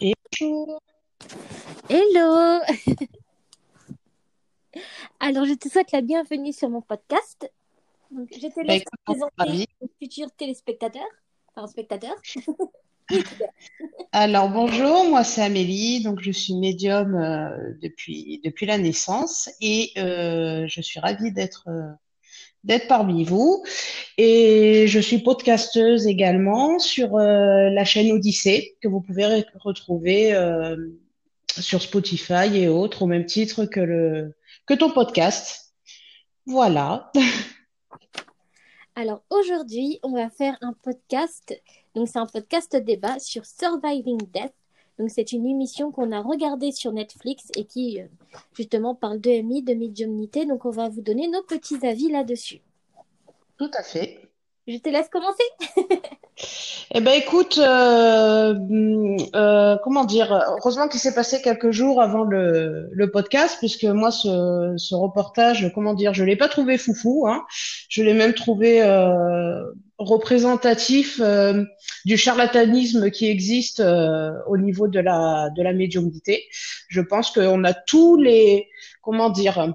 Et bonjour. Hello Alors, je te souhaite la bienvenue sur mon podcast. Donc, je te laisse Bah, présenter aux futurs téléspectateurs, enfin spectateurs. Alors bonjour, moi c'est Amélie, donc je suis médium euh, depuis depuis la naissance et euh, je suis ravie d'être euh, d'être parmi vous et je suis podcasteuse également sur euh, la chaîne Odyssée que vous pouvez re- retrouver euh, sur Spotify et autres au même titre que que ton podcast. Voilà. Alors, aujourd'hui, on va faire un podcast. Donc, c'est un podcast débat sur Surviving Death. Donc, c'est une émission qu'on a regardée sur Netflix et qui, euh, justement, parle de MI, de médiumnité. Donc, on va vous donner nos petits avis là-dessus. Tout à fait. Je te laisse commencer. Eh ben écoute, euh, hum, euh, comment dire, heureusement qu'il s'est passé quelques jours avant le, le podcast, puisque moi ce, ce reportage, comment dire, je l'ai pas trouvé foufou, hein. Je l'ai même trouvé représentatif euh, du charlatanisme qui existe euh, au niveau de la de la médiumnité. Je pense qu'on a tous les, comment dire.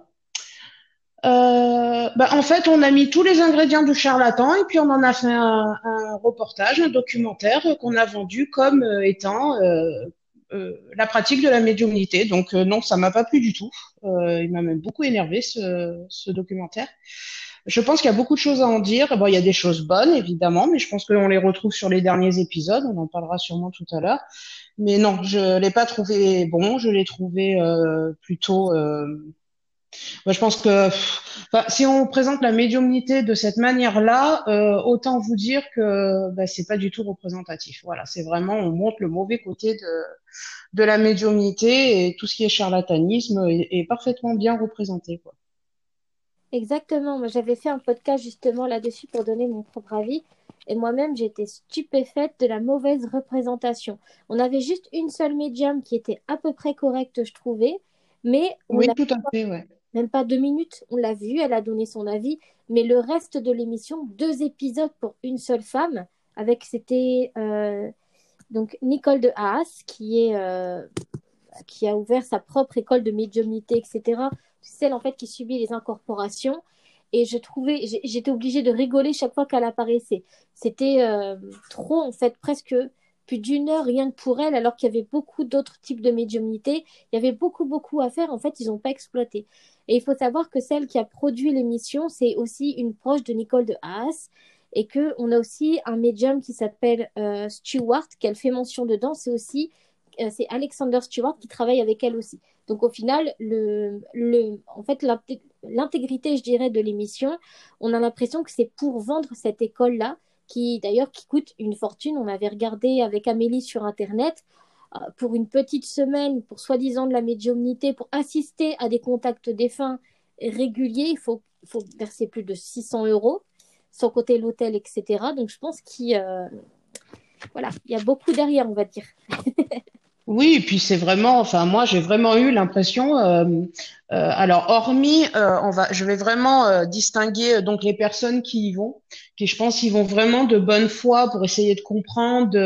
Euh, bah, en fait, on a mis tous les ingrédients du charlatan et puis on en a fait un, un reportage, un documentaire qu'on a vendu comme euh, étant euh, euh, la pratique de la médiumnité. Donc non, ça m'a pas plu du tout. Il m'a même beaucoup énervé ce, ce documentaire. Je pense qu'il y a beaucoup de choses à en dire. Bon, il y a des choses bonnes évidemment, mais je pense qu'on les retrouve sur les derniers épisodes. On en parlera sûrement tout à l'heure. Mais non, je l'ai pas trouvé bon. Je l'ai trouvé euh, plutôt. Euh, moi, je pense que si on présente la médiumnité de cette manière-là, euh, autant vous dire que bah, c'est pas du tout représentatif. Voilà, c'est vraiment on montre le mauvais côté de de la médiumnité et tout ce qui est charlatanisme est, est parfaitement bien représenté, quoi. Exactement. Moi, j'avais fait un podcast justement là-dessus pour donner mon propre avis. Et moi-même, j'étais stupéfaite de la mauvaise représentation. On avait juste une seule médium qui était à peu près correcte, je trouvais. Mais on Oui, l'a tout à fait, ouais. même pas deux minutes. On l'a vue, elle a donné son avis. Mais le reste de l'émission, deux épisodes pour une seule femme. Avec, c'était euh, donc Nicole de Haas qui est euh, qui a ouvert sa propre école de médiumnité, etc. Celle en fait qui subit les incorporations. Et je trouvais, j'étais obligée de rigoler chaque fois qu'elle apparaissait. C'était euh, trop, en fait, presque plus d'une heure rien que pour elle, alors qu'il y avait beaucoup d'autres types de médiumnité. Il y avait beaucoup, beaucoup à faire. En fait, ils n'ont pas exploité. Et il faut savoir que celle qui a produit l'émission, c'est aussi une proche de Nicole de Haas. Et qu'on a aussi un médium qui s'appelle euh, Stewart, qu'elle fait mention dedans. C'est aussi euh, c'est Alexander Stewart qui travaille avec elle aussi. Donc au final, le, le, en fait, l'inté- l'intégrité, je dirais, de l'émission, on a l'impression que c'est pour vendre cette école-là, qui d'ailleurs qui coûte une fortune. On avait regardé avec Amélie sur Internet euh, pour une petite semaine, pour soi-disant de la médiumnité, pour assister à des contacts défunts réguliers, il faut, faut verser plus de 600 euros, sans compter l'hôtel, etc. Donc je pense qu'il a- voilà, il y a beaucoup derrière, on va dire. Oui, et puis c'est vraiment, enfin moi j'ai vraiment eu l'impression, euh, euh, alors hormis, euh, on va, je vais vraiment euh, distinguer euh, donc les personnes qui y vont, qui je pense y vont vraiment de bonne foi pour essayer de comprendre,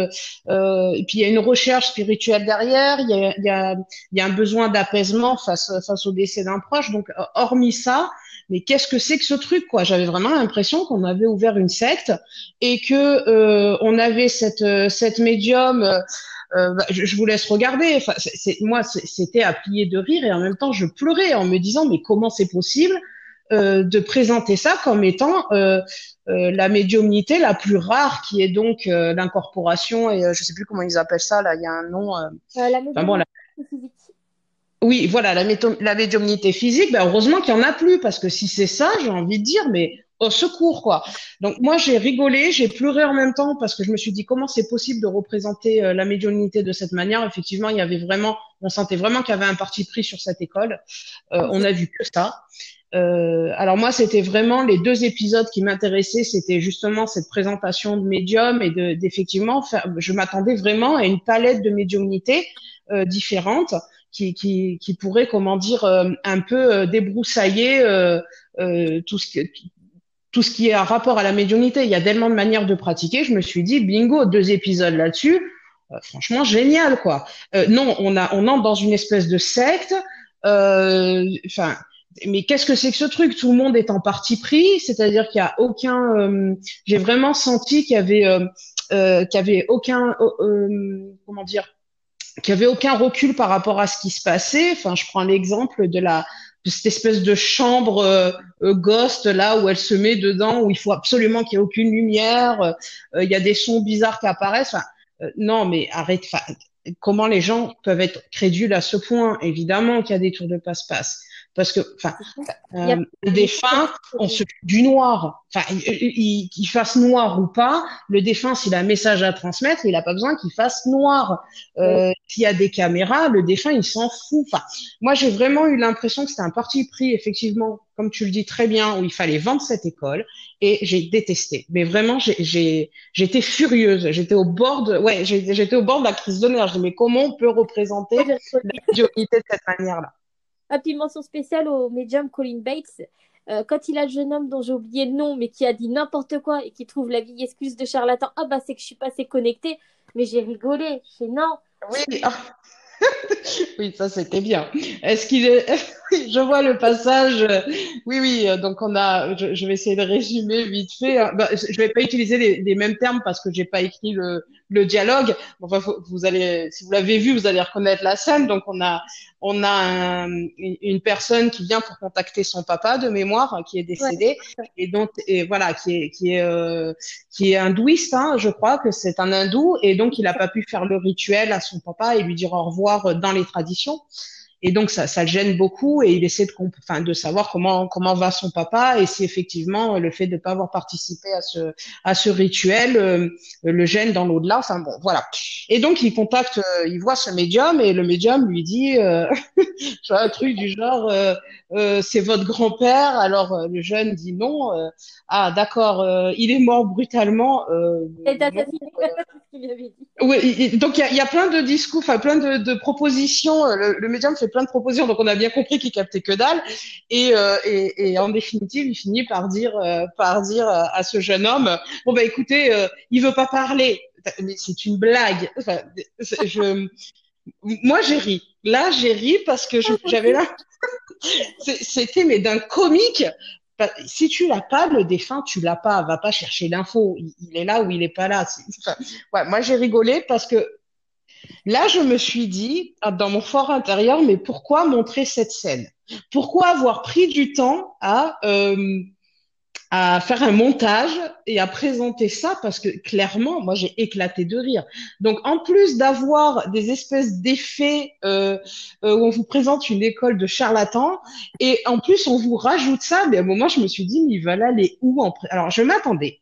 euh, et puis il y a une recherche spirituelle derrière, il y a, il y a, il y a un besoin d'apaisement face face au décès d'un proche, donc hormis ça, mais qu'est-ce que c'est que ce truc quoi? J'avais vraiment l'impression qu'on avait ouvert une secte et que on avait cette cette médium. Euh, bah, je, je vous laisse regarder. Enfin, c'est, c'est- moi, c'est- c'était à plier de rire et en même temps, je pleurais en me disant, mais comment c'est possible euh, de présenter ça comme étant euh, euh, la médiumnité la plus rare, qui est donc euh, l'incorporation et euh, je sais plus comment ils appellent ça. Là, il y a un nom. la enfin bon, la- médiumnité physique. oui, voilà, la, la médiumnité physique. Ben heureusement qu'il y en a plus parce que si c'est ça, j'ai envie de dire, mais au secours quoi. Donc moi j'ai rigolé, j'ai pleuré en même temps parce que je me suis dit comment c'est possible de représenter euh, la médiumnité de cette manière? Effectivement, il y avait vraiment, on sentait vraiment qu'il y avait un parti pris sur cette école. Euh, on a vu que ça. Euh, alors moi, c'était vraiment les deux épisodes qui m'intéressaient, c'était justement cette présentation de médium et de d'effectivement, je m'attendais vraiment à une palette de médiumnité euh, différentes qui, qui, qui pourrait, comment dire, euh, un peu euh, débroussailler euh, tout ce que tout ce qui est à rapport à la médiumnité. Il y a tellement de manières de pratiquer. Je me suis dit, bingo, deux épisodes là-dessus. franchement génial quoi. non, on a on entre dans une espèce de secte. Enfin, mais qu'est-ce que c'est que ce truc? Tout le monde est en parti pris, c'est-à-dire qu'il y a aucun. J'ai vraiment senti qu'il y avait qu'il y avait aucun comment dire qu'il y avait aucun recul par rapport à ce qui se passait. Enfin, je prends l'exemple de la cette espèce de chambre euh, euh, ghost là où elle se met dedans où il faut absolument qu'il y ait aucune lumière. Euh, il y a des sons bizarres qui apparaissent. Non, mais arrête. comment les gens peuvent être crédules à ce point? Évidemment qu'il y a des tours de passe-passe parce que enfin euh, le défunt on se du noir. Enfin qu'il fasse noir ou pas le défunt s'il a un message à transmettre il a pas besoin qu'il fasse noir. Euh, s'il y a des caméras le défunt il s'en fout. Enfin moi j'ai vraiment eu l'impression que c'était un parti pris effectivement comme tu le dis très bien où il fallait vendre cette école et j'ai détesté. Mais vraiment j'ai j'étais furieuse. J'étais au bord de ouais j'étais au bord de la crise de nerfs. Mais comment on peut représenter la de cette manière ah, puis mention spéciale au médium Colin Bates. Euh, quand il a le jeune homme dont j'ai oublié le nom, mais qui a dit n'importe quoi et qui trouve la vieille excuse de charlatan, ah bah c'est que je suis pas assez connectée, mais j'ai rigolé. Je non. Oui, oui, ça c'était bien. Est-ce qu'il est... je vois le passage. Oui, oui. Donc on a. Je, vais essayer de résumer vite fait. Bah, je vais pas utiliser les, mêmes termes parce que j'ai pas écrit le, le dialogue. Enfin, vous allez, si vous l'avez vu, vous allez reconnaître la scène. Donc on a, on a une personne qui vient pour contacter son papa de mémoire hein, qui est décédé et donc et voilà qui est qui est euh, qui est hindouiste, hein, je crois que c'est un hindou et donc il a pas pu faire le rituel à son papa et lui dire au revoir dans les traditions. Et donc ça, ça le gêne beaucoup et il essaie de, enfin, de savoir comment comment va son papa et si effectivement le fait de ne pas avoir participé à ce à ce rituel euh, le gêne dans l'au-delà. Enfin bon, voilà. Et donc il contacte, euh, il voit ce médium et le médium lui dit euh, un truc du genre euh, c'est votre grand-père. Alors le jeune dit non. ah d'accord, il est mort brutalement. oui, donc il y a, y a, plein de discours, enfin plein de, de propositions. Le, le, médium fait plein de propositions, donc on a bien compris qu'il captait que dalle. Et, euh, et, et, en définitive, il finit par dire, euh, par dire à ce jeune homme, bon bah écoutez, euh, il veut pas parler, mais c'est une blague. Enfin, je, moi j'ai ri. Là j'ai ri parce que j'avais là, c'était mais d'un comique bah, si tu l'as pas, le défunt, tu l'as pas. Va pas chercher l'info. Il, est là ou il est pas là. ouais, moi, j'ai rigolé parce que là, je me suis dit, ah, dans mon fort intérieur, mais pourquoi montrer cette scène? Pourquoi avoir pris du temps à euh, à faire un montage et à présenter ça? Parce que clairement, moi, j'ai éclaté de rire. Donc, en plus d'avoir des espèces d'effets euh, euh, où on vous présente une école de charlatans et en plus on vous rajoute ça, mais à un moment, je me suis dit, mais il va aller où Alors, je m'attendais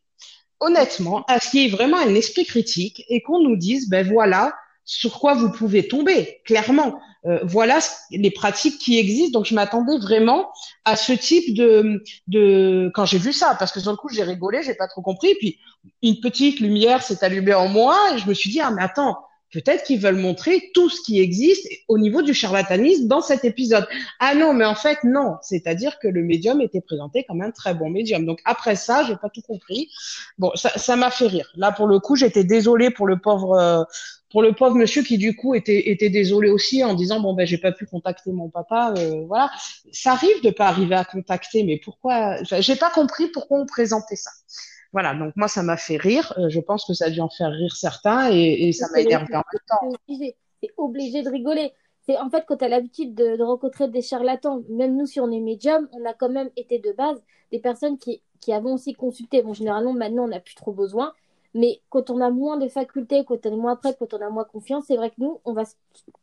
honnêtement à ce qu'il y ait vraiment un esprit critique et qu'on nous dise, ben voilà, sur quoi vous pouvez tomber, clairement. Euh, voilà les pratiques qui existent. Donc, je m'attendais vraiment à ce type de, de... quand j'ai vu ça, parce que sur le coup, j'ai rigolé, j'ai pas trop compris. Puis, une petite lumière s'est allumée en moi et je me suis dit, ah, mais attends, peut-être qu'ils veulent montrer tout ce qui existe au niveau du charlatanisme dans cet épisode. Ah non, mais en fait, non. C'est-à-dire que le médium était présenté comme un très bon médium. Donc, après ça, j'ai pas tout compris. Bon, ça m'a fait rire. Là, pour le coup, j'étais désolée pour le pauvre, euh, pour le pauvre monsieur qui du coup était, était désolé aussi en disant bon ben j'ai pas pu contacter mon papa euh, voilà ça arrive de pas arriver à contacter mais pourquoi? J'ai pas compris pourquoi on présentait ça voilà donc moi ça m'a fait rire. Euh, je pense que ça a dû en faire rire certains et, et ça m'a énervé en même temps. c'est obligé. De rigoler. C'est en fait quand tu as l'habitude de, de, rencontrer des charlatans même nous si on est médium on a quand même été de base des personnes qui qui avons aussi consulté. Bon généralement maintenant on n'a plus trop besoin. Mais quand on a moins de facultés, quand on est moins prêt, quand on a moins confiance, c'est vrai que nous, on va,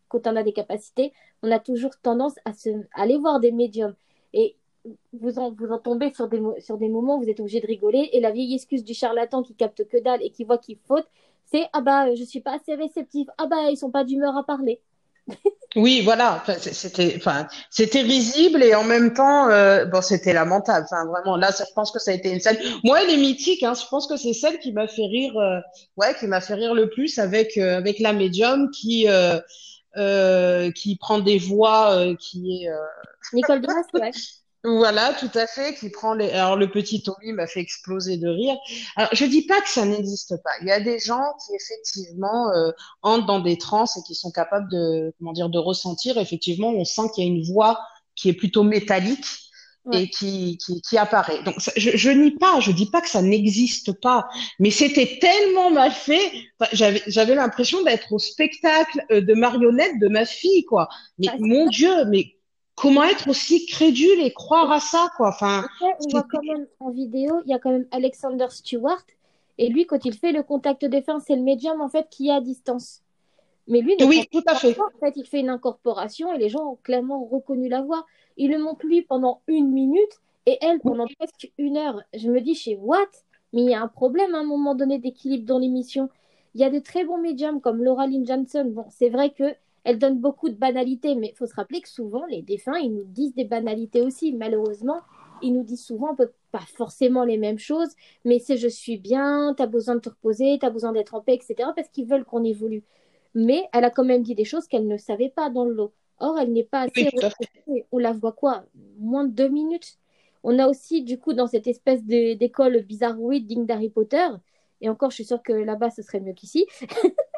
quand on a des capacités, on a toujours tendance à, se, aller voir des médiums. Et vous en, vous en tombez sur des, sur des moments où vous êtes obligé de rigoler. Et la vieille excuse du charlatan qui capte que dalle et qui voit qu'il faute, c'est Ah bah, je suis pas assez réceptif. Ah bah, ils sont pas d'humeur à parler. Oui, voilà, c'était, enfin, c'était risible et en même temps, euh, bon, c'était lamentable. Enfin, vraiment, là, je pense que ça a été une scène. Moi, elle est mythique. Hein, je pense que c'est celle qui m'a fait rire, euh, ouais, qui m'a fait rire le plus avec euh, avec la médium qui qui prend des voix, qui est Nicole Dumas, ouais. Voilà, tout à fait, qui prend les... Alors, le petit Tommy m'a fait exploser de rire. Alors, je dis pas que ça n'existe pas. Il y a des gens qui, effectivement, euh, entrent dans des transes et qui sont capables de, comment dire, de ressentir. Effectivement, on sent qu'il y a une voix qui est plutôt métallique Ouais. et qui, qui, qui apparaît. Donc, ça- je, je nie pas, je dis pas que ça n'existe pas, mais c'était tellement mal fait. Enfin, j'avais, j'avais l'impression d'être au spectacle euh, de marionnettes de ma fille, quoi. Mais Bah, mon Dieu, mais comment être aussi crédule et croire à ça, quoi. Enfin, Après, on voit quand même en vidéo, il y a quand même Alexander Stewart. Et lui, quand il fait le contact défunt, c'est le médium en fait qui est à distance. Mais lui oui, tout à fait. En fait, il fait une incorporation et les gens ont clairement reconnu la voix. Il le montre lui pendant une minute et elle pendant presque une heure. Je me dis, chez What? Mais il y a un problème à un moment donné d'équilibre dans l'émission. Il y a de très bons médiums comme Laura Lynn Johnson. Bon, c'est vrai que elle donne beaucoup de banalités, mais il faut se rappeler que souvent, les défunts, ils nous disent des banalités aussi. Malheureusement, ils nous disent souvent pas forcément les mêmes choses, mais c'est je suis bien, t'as besoin de te reposer, t'as besoin d'être en paix, etc. parce qu'ils veulent qu'on évolue. Mais elle a quand même dit des choses qu'elle ne savait pas dans le lot. Or, elle n'est pas assez Oui. On la voit quoi? Moins de deux minutes. On a aussi, du coup, dans cette espèce d'école bizarroïde digne d'Harry Potter, et encore, je suis sûre que là-bas, ce serait mieux qu'ici.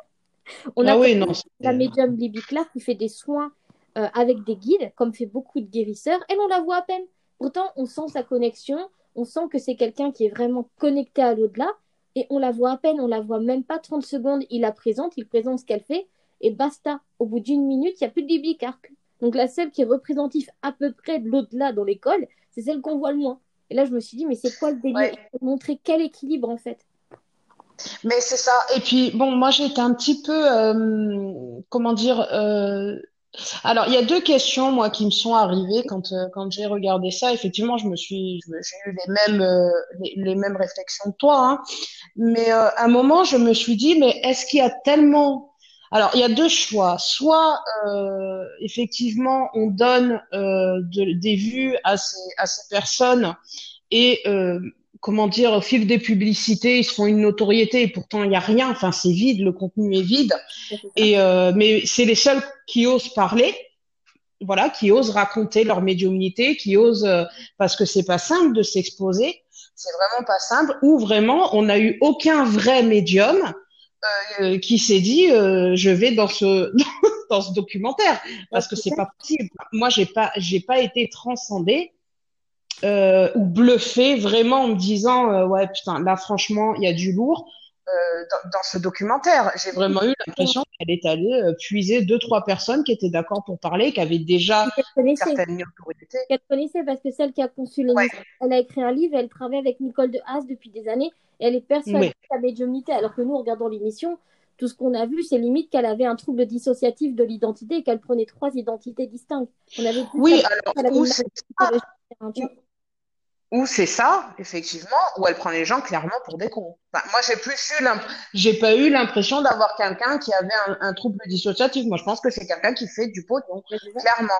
On a Ah oui, non, c'est- la médium Libby Clark qui fait des soins euh, avec des guides, comme fait beaucoup de guérisseurs. Elle, on la voit à peine. Pourtant, on sent sa connexion, on sent que c'est quelqu'un qui est vraiment connecté à l'au-delà, et on la voit à peine, on la voit même pas 30 secondes. Il la présente, il présente ce qu'elle fait, et basta. Au bout d'une minute, il n'y a plus de Libby Clark. Donc la seule qui est représentative à peu près de l'au-delà dans l'école, c'est celle qu'on voit le moins. Et là, je me suis dit, mais c'est quoi le délire? Ouais. Montrer quel équilibre, en fait. Mais c'est ça. Et puis, bon, moi, j'étais un petit peu, euh, comment dire, euh, alors, il y a deux questions, moi, qui me sont arrivées quand, euh, quand j'ai regardé ça. Effectivement, je me suis, j'ai eu les mêmes, euh, les, mêmes réflexions que toi, hein. Mais euh, à un moment, je me suis dit, mais est-ce qu'il y a tellement... Alors, il y a deux choix. Soit, euh, effectivement, on donne euh, de- des vues à ces, à ces personnes et, euh, comment dire, au fil des publicités, ils se font une notoriété et pourtant, il n'y a rien. Enfin, c'est vide, le contenu est vide. Et, euh, mais c'est les seuls qui osent parler, voilà, qui osent raconter leur médiumnité, qui osent, euh, parce que c'est pas simple de s'exposer, c'est vraiment pas simple, ou vraiment on n'a eu aucun vrai médium euh, qui s'est dit euh, je vais dans ce dans ce documentaire parce que c'est pas possible. Moi j'ai pas j'ai pas été transcendée euh, ou bluffée vraiment en me disant euh, ouais putain là franchement il y a du lourd euh, dans, dans ce documentaire. J'ai vraiment eu l'impression qu'elle est allée euh, puiser deux trois personnes qui étaient d'accord pour parler, qui avaient déjà Qu'elle connaissait. certaines autorités. qu'elle connaissait parce que celle qui a conçu l'émission, elle a écrit un livre, elle travaille avec Nicole de Haas depuis des années, et elle est persuadée de sa médiumnité, alors que nous, en regardant l'émission, tout ce qu'on a vu, c'est limite qu'elle avait un trouble dissociatif de l'identité et qu'elle prenait trois identités distinctes. On avait Oui, qu'elle- alors qu'elle avait où une c'est vois. Ou c'est ça, effectivement, où elle prend les gens clairement pour des cons. Enfin, moi, j'ai plus eu j'ai pas eu l'impression d'avoir quelqu'un qui avait un, un trouble dissociatif. Moi, je pense que c'est quelqu'un qui fait du c'est ça. clairement.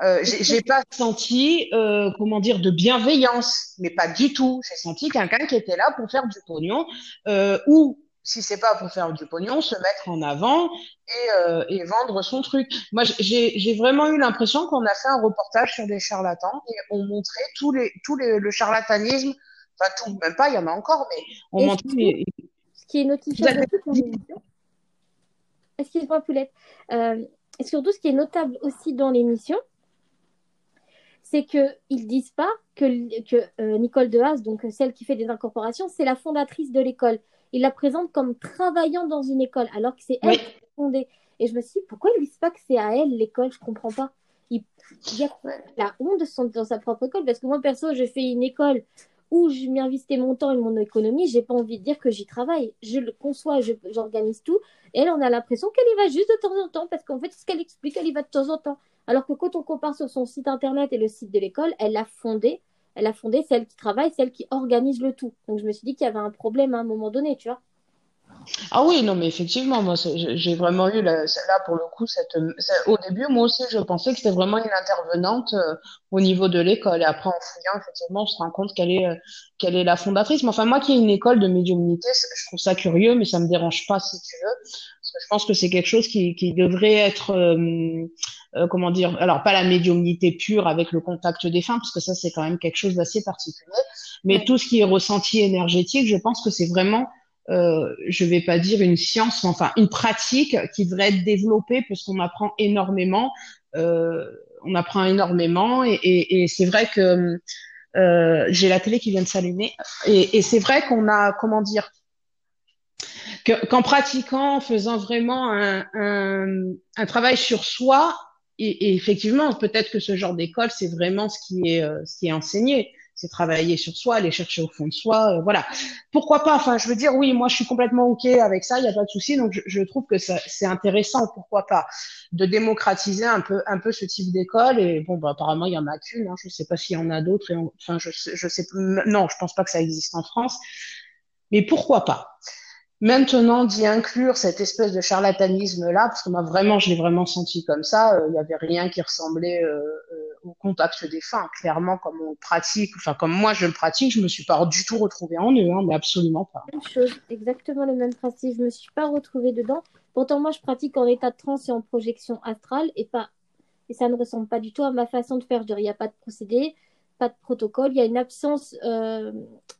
Euh, j'ai j'ai pas senti, euh, comment dire, de bienveillance, mais pas du tout. J'ai senti quelqu'un qui était là pour faire du pognon, euh, ou si c'est pas pour faire du pognon, se mettre en avant et, euh, et vendre son truc. Moi, j'ai vraiment eu l'impression qu'on a fait un reportage sur des charlatans et on montrait tous les tous les le charlatanisme, enfin tout, même pas, il y en a encore, mais on montrait les- Ce qui est notifiable excuse-moi Poulette, Euh, et surtout ce qui est notable aussi dans l'émission, c'est qu'ils ne disent pas que, que euh, Nicole de Haas, donc celle qui fait des incorporations, c'est la fondatrice de l'école. Ils la présentent comme travaillant dans une école, alors que c'est elle Oui. qui a fondé. Et je me suis dit, pourquoi ils ne disent pas que c'est à elle l'école? Je comprends pas. Il, il a la honte de son- dans sa propre école, parce que moi, perso, je fais une école où je m'y investis mon temps et mon économie, j'ai pas envie de dire que j'y travaille. Je le conçois, j'organise tout. Et elle, on a l'impression qu'elle y va juste de temps en temps, parce qu'en fait, ce qu'elle explique, elle y va de temps en temps. Alors que quand on compare sur son site internet et le site de l'école, elle a fondé, elle a fondé celle qui travaille, celle qui organise le tout. Donc je me suis dit qu'il y avait un problème à un moment donné, tu vois. Ah oui, non, mais effectivement, moi, j'ai vraiment eu la- là pour le coup cette, au début, moi aussi, je pensais que c'était vraiment une intervenante euh, au niveau de l'école. Et après, en fouillant, effectivement, on se rend compte qu'elle est, euh, qu'elle est la fondatrice. Mais enfin, moi qui ai une école de médiumnité, je trouve ça curieux, mais ça me dérange pas si tu veux, Je pense que c'est quelque chose qui, qui devrait être, euh, euh, comment dire, alors pas la médiumnité pure avec le contact des fins, parce que ça c'est quand même quelque chose d'assez particulier, mais tout ce qui est ressenti énergétique, je pense que c'est vraiment, euh, je vais pas dire une science, mais enfin une pratique qui devrait être développée parce qu'on apprend énormément. Euh, on apprend énormément et, et, et c'est vrai que euh, j'ai la télé qui vient de s'allumer et, et c'est vrai qu'on a comment dire qu'en pratiquant, en faisant vraiment un, un, un travail sur soi, et, effectivement, peut-être que ce genre d'école, c'est vraiment ce qui est, euh, ce qui est enseigné. C'est travailler sur soi, aller chercher au fond de soi, euh, voilà. Pourquoi pas Enfin, je veux dire, oui, moi, je suis complètement ok avec ça, il n'y a pas de souci. Donc, je, je trouve que c'est intéressant. Pourquoi pas de démocratiser un peu, un peu ce type d'école Et bon, bah, apparemment, il y en a qu'une. Hein, je sais pas s'il y en a d'autres. Enfin, je, je sais, non, je pense pas que ça existe en France. Mais pourquoi pas? Maintenant, d'y inclure cette espèce de charlatanisme-là, parce que moi, vraiment, je l'ai vraiment senti comme ça, euh, il n'y avait rien qui ressemblait euh, euh, au contact des fins. Clairement, comme on pratique, enfin, comme moi, je le pratique, je me suis pas du tout retrouvée en eux, hein, mais absolument pas. Même chose, exactement le même principe. Je me suis pas retrouvée dedans. Pourtant, moi, je pratique en état de transe et en projection astrale, et pas, et ça ne ressemble pas du tout à ma façon de faire. Il n'y a pas de procédé, pas de protocole, il y a une absence euh,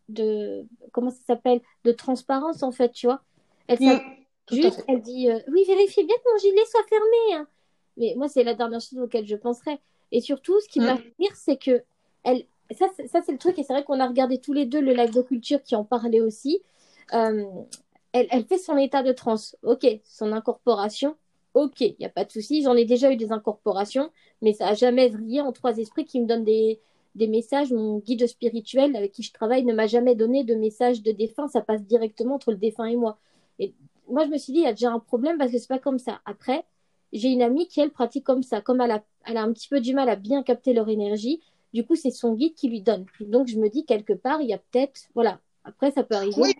de comment ça s'appelle de transparence en fait, tu vois. Elle juste, elle dit euh, oui, vérifiez bien que mon gilet soit fermé. hein. Mais moi, c'est la dernière chose auquel je penserais. Et surtout, ce qui m'a Mm. fait c'est que elle, ça, c'est- ça c'est le truc, et c'est vrai qu'on a regardé tous les deux le live de culture qui en parlait aussi. Euh, elle, elle fait son état de transe, ok, son incorporation, ok, il n'y a pas de souci. J'en ai déjà eu des incorporations, mais ça n'a jamais vrillé en trois esprits qui me donnent des, des messages. Mon guide spirituel avec qui je travaille ne m'a jamais donné de message de défunt. Ça passe directement entre le défunt et moi. Et moi, je me suis dit, il y a déjà un problème parce que c'est pas comme ça. Après, j'ai une amie qui, elle, pratique comme ça. Comme elle a, elle a un petit peu du mal à bien capter leur énergie, du coup, c'est son guide qui lui donne. Donc, je me dis, quelque part, il y a peut-être. Voilà. Après, ça peut arriver. Oui.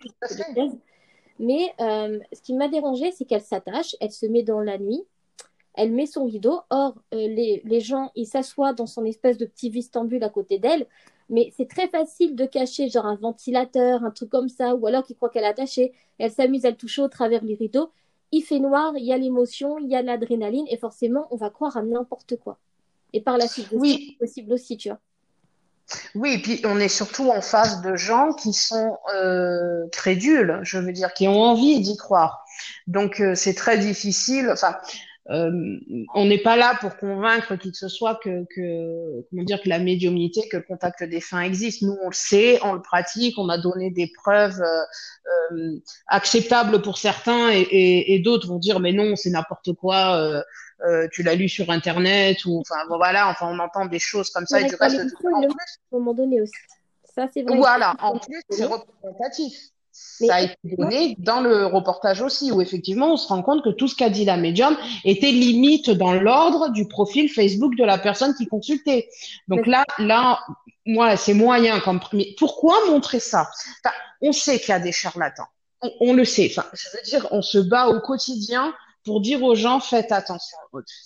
Mais euh, ce qui m'a dérangé, c'est qu'elle s'attache, elle se met dans la nuit, elle met son rideau. Or, euh, les, les gens, ils s'assoient dans son espèce de petit vestibule à côté d'elle. Mais c'est très facile de cacher, genre un ventilateur, un truc comme ça, ou alors qu'ils croient qu'elle est attachée. Elle s'amuse à le toucher au travers les rideaux. Il fait noir, il y a l'émotion, il y a l'adrénaline, et forcément, on va croire à n'importe quoi. Et par la suite, c'est Oui, possible aussi, tu vois. oui, et puis on est surtout en face de gens qui sont euh, crédules, je veux dire, qui ont envie d'y croire. Donc euh, c'est très difficile. Enfin, euh, on n'est pas là pour convaincre qui que ce soit que, que comment dire que la médiumnité, que le contact des fins existe. Nous, on le sait, on le pratique, on a donné des preuves euh, euh, acceptables pour certains et, et, et d'autres vont dire mais non, c'est n'importe quoi. euh, euh, tu l'as lu sur internet ou enfin bon, voilà enfin on entend des choses comme ça C'est et du reste à un moment donné aussi. Ça, c'est vrai. voilà, en plus, c'est représentatif. Ça a été donné dans le reportage aussi, où effectivement, on se rend compte que tout ce qu'a dit la médium était limite dans l'ordre du profil Facebook de la personne qui consultait. Donc là, là, moi, c'est moyen comme premier. Pourquoi montrer ça? Enfin, On sait qu'il y a des charlatans. On, on le sait. Enfin, je veux dire, on se bat au quotidien pour dire aux gens faites attention,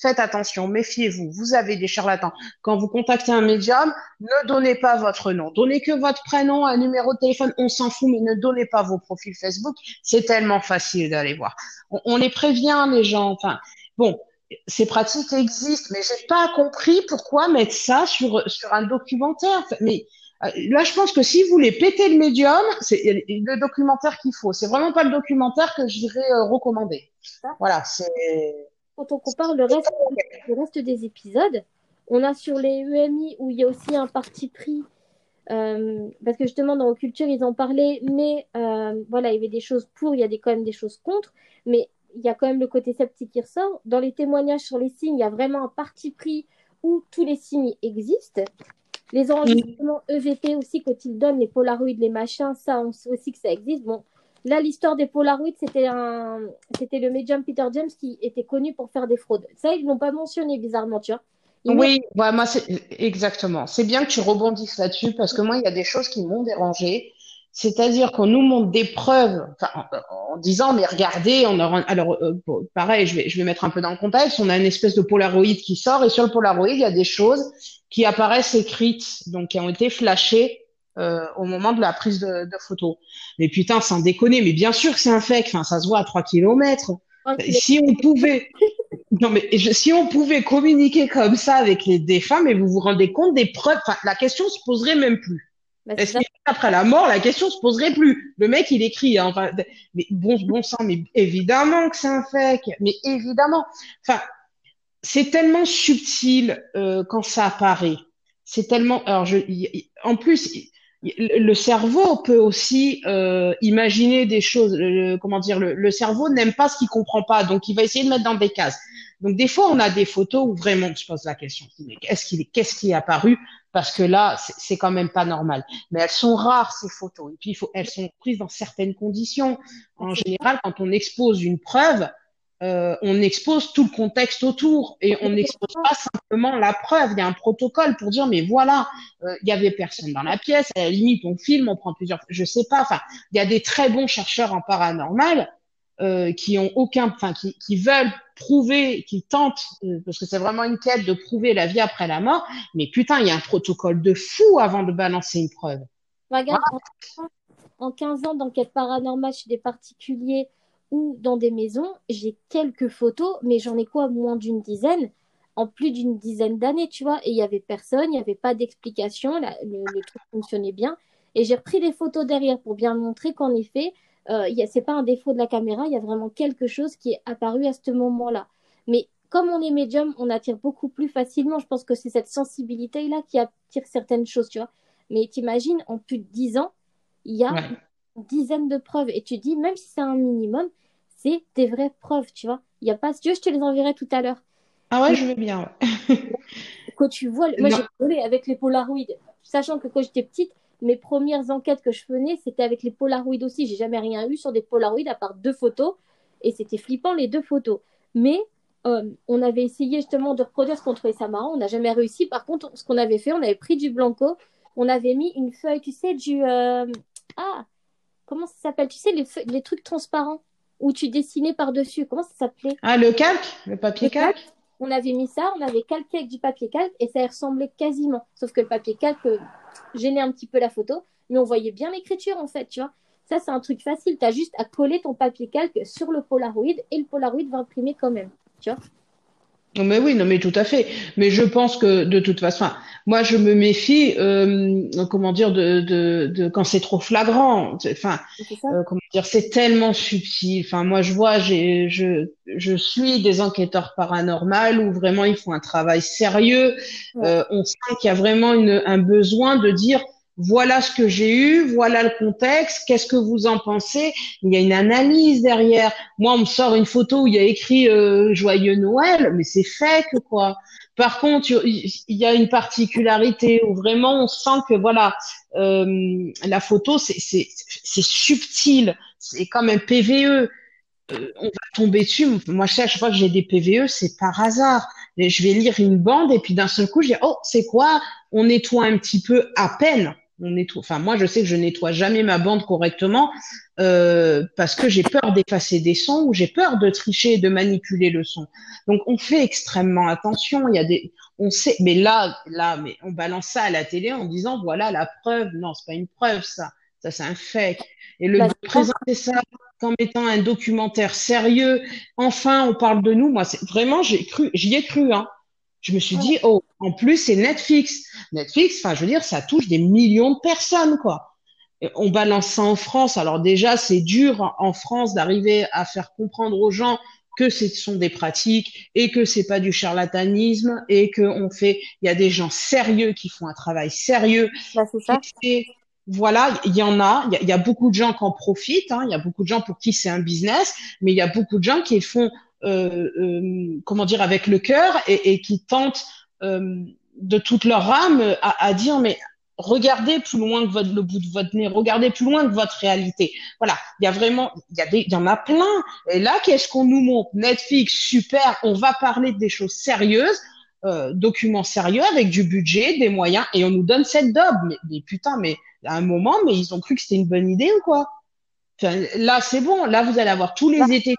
faites attention, méfiez-vous. Vous avez des charlatans. Quand vous contactez un médium, ne donnez pas votre nom. Donnez que votre prénom, un numéro de téléphone, on s'en fout, mais ne donnez pas vos profils Facebook. C'est tellement facile d'aller voir. On, les prévient, les gens. Enfin, bon, ces pratiques existent, mais j'ai pas compris pourquoi mettre ça sur, sur un documentaire. Mais là, je pense que si vous voulez péter le médium, c'est le documentaire qu'il faut. C'est vraiment pas le documentaire que je dirais euh, recommander. Voilà, c'est. quand on compare le reste, le reste des épisodes, on a sur les EMI où il y a aussi un parti pris, euh, parce que justement dans Culture ils en parlaient, mais euh, voilà, il y avait des choses pour, il y a des, quand même des choses contre, mais il y a quand même le côté sceptique qui ressort. Dans les témoignages sur les signes, il y a vraiment un parti pris où tous les signes existent. Les enregistrements EVP aussi, quand ils donnent les polaroïdes, les machins, ça, on sait aussi que ça existe. Bon, là, l'histoire des polaroïdes, c'était un... c'était le médium Peter James qui était connu pour faire des fraudes. Ça, ils l'ont pas mentionné, bizarrement, tu vois. Ils Oui, ouais, moi, c'est exactement. C'est bien que tu rebondisses là-dessus parce que moi, il y a des choses qui m'ont dérangé. C'est-à-dire qu'on nous montre des preuves, en, en disant, mais regardez, on a, alors, euh, pareil, je vais, je vais mettre un peu dans le contexte. On a une espèce de Polaroid qui sort et sur le Polaroid, il y a des choses qui apparaissent écrites, donc qui ont été flashées euh, au moment de la prise de, de photos. Mais putain, sans déconner, mais bien sûr que c'est un fake. Enfin, ça se voit à 3 kilomètres. si on pouvait, non mais si on pouvait communiquer comme ça avec les femmes, et vous vous rendez compte des preuves, la question se poserait même plus. Bah, Est-ce qu'après la mort, la question se poserait plus Le mec, il écrit, hein, enfin, mais bon, bon sang, mais évidemment que c'est un fake, mais évidemment. Enfin, c'est tellement subtil euh, quand ça apparaît. C'est tellement. Alors, je, en plus, le cerveau peut aussi euh, imaginer des choses. comment dire Le, cerveau n'aime pas ce qu'il comprend pas, donc il va essayer de mettre dans des cases. Donc des fois, on a des photos où vraiment, je pose la question qu'est-ce qui, qu'est-ce qui est apparu? Parce que là, c'est quand même pas normal. Mais elles sont rares ces photos. Et puis, il faut, elles sont prises dans certaines conditions. En général, quand on expose une preuve, euh, on expose tout le contexte autour et on n'expose pas simplement la preuve. Il y a un protocole pour dire mais voilà, euh, il y avait personne dans la pièce. À la limite, on filme, on prend plusieurs. Je sais pas. Enfin, il y a des très bons chercheurs en paranormal euh, qui ont aucun, enfin qui, qui veulent prouver, qui tentent, parce que c'est vraiment une quête de prouver la vie après la mort. Mais putain, il y a un protocole de fou avant de balancer une preuve. Regarde, en 15 ans d'enquête paranormale chez des particuliers ou dans des maisons, j'ai quelques photos, mais j'en ai quoi, moins d'une dizaine, en plus d'une dizaine d'années, tu vois, et il y avait personne, il n'y avait pas d'explication, le, truc fonctionnait bien, et j'ai repris les photos derrière pour bien montrer qu'en effet, euh, c'est pas un défaut de la caméra, il y a vraiment quelque chose qui est apparu à ce moment-là. Mais comme on est médium, on attire beaucoup plus facilement. Je pense que c'est cette sensibilité-là qui attire certaines choses, tu vois. Mais t'imagines, en plus de dix ans, il y a une dizaine de preuves. Et tu dis, même si c'est un minimum, c'est des vraies preuves, tu vois. Il y a pas, veux, je te les enverrai tout à l'heure. Ah ouais, je veux bien. quand tu vois, moi j'ai volé avec les Polaroids, sachant que quand j'étais petite, mes premières enquêtes que je faisais, c'était avec les Polaroids aussi. J'ai jamais rien eu sur des Polaroids à part deux photos, et c'était flippant les deux photos. Mais euh, on avait essayé justement de reproduire ce qu'on trouvait ça marrant, on n'a jamais réussi. Par contre, ce qu'on avait fait, on avait pris du blanco, on avait mis une feuille, tu sais, du euh, ah comment ça s'appelle, tu sais les, les trucs transparents où tu dessinais par-dessus. Comment ça s'appelait? Ah, le calque? Le papier calque, On avait mis ça, on avait calqué avec du papier calque et ça ressemblait quasiment. Sauf que le papier calque euh, gênait un petit peu la photo, mais on voyait bien l'écriture en fait, tu vois. Ça, c'est un truc facile. Tu as juste à coller ton papier calque sur le Polaroid et le Polaroid va imprimer quand même, tu vois. Mais oui, non, mais tout à fait. Mais je pense que de toute façon, moi, je me méfie, euh, comment dire, de, de, de quand c'est trop flagrant. Enfin, euh, comment dire, c'est tellement subtil. Enfin, moi, je vois, j'ai, je, je suis des enquêteurs paranormaux où vraiment ils font un travail sérieux. Euh, on sent qu'il y a vraiment une, un besoin de dire voilà ce que j'ai eu, voilà le contexte, qu'est-ce que vous en pensez? Il y a une analyse derrière. Moi, on me sort une photo où il y a écrit euh, Joyeux Noël, mais c'est fake, quoi. Par contre, il y a une particularité où vraiment on sent que voilà, euh, la photo, c'est subtil, c'est comme un PVE. Euh, on va tomber dessus. Moi, chaque fois que j'ai des PVE, c'est par hasard. Je vais lire une bande et puis d'un seul coup, je dis oh, c'est quoi On nettoie un petit peu à peine on nettoie. Enfin, moi, je sais que je nettoie jamais ma bande correctement euh, parce que j'ai peur d'effacer des sons ou j'ai peur de tricher et de manipuler le son. Donc, on fait extrêmement attention. Il y a des, on sait, mais là, là, mais on balance ça à la télé en disant voilà la preuve. Non, c'est pas une preuve, ça. Ça, c'est un fait. Et le bah, de présenter ça comme étant un documentaire sérieux. Enfin, on parle de nous. Moi, c'est vraiment, j'ai cru, j'y ai cru. Hein. Je me suis dit, oh, en plus, c'est Netflix. Netflix, enfin, je veux dire, ça touche des millions de personnes, quoi. on balance ça en France. Alors déjà, c'est dur en France d'arriver à faire comprendre aux gens que ce sont des pratiques et que c'est pas du charlatanisme et que on fait, il y a des gens sérieux qui font un travail sérieux. Bah, c'est ça. voilà, il y en a, il y, a, beaucoup de gens qui en profitent, hein, il y a beaucoup de gens pour qui c'est un business, mais il y a beaucoup de gens qui font euh, euh, comment dire, avec le cœur et, et qui tentent de toute leur âme à, à, dire mais regardez plus loin que votre, le bout de votre nez, regardez plus loin que votre réalité. Voilà, il y a vraiment, il y a des, il y en a plein. Et là, qu'est-ce qu'on nous montre? Netflix, super, on va parler des choses sérieuses, euh, documents sérieux avec du budget, des moyens, et on nous donne cette dobe. Mais, mais putain, mais à un moment, mais ils ont cru que c'était une bonne idée ou quoi? Là, c'est bon. Là, vous allez avoir tous les étés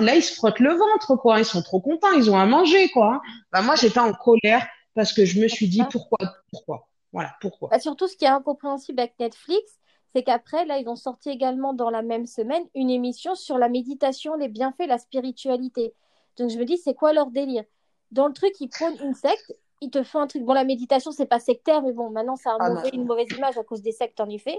Là, ils se frottent le ventre, quoi. Ils sont trop contents. Ils ont à manger, quoi. Bah, moi, j'étais en colère parce que je me suis dit pourquoi, pourquoi? Voilà, pourquoi? Bah, surtout, ce qui est incompréhensible avec Netflix, c'est qu'après, là, ils ont sorti également dans la même semaine une émission sur la méditation, les bienfaits, la spiritualité. Donc je me dis, c'est quoi leur délire? Dans le truc, ils prônent une secte, ils te font un truc. Bon, la méditation, c'est pas sectaire, mais bon, maintenant, ça a Ah, mauvais- une mauvaise image à cause des sectes, en effet.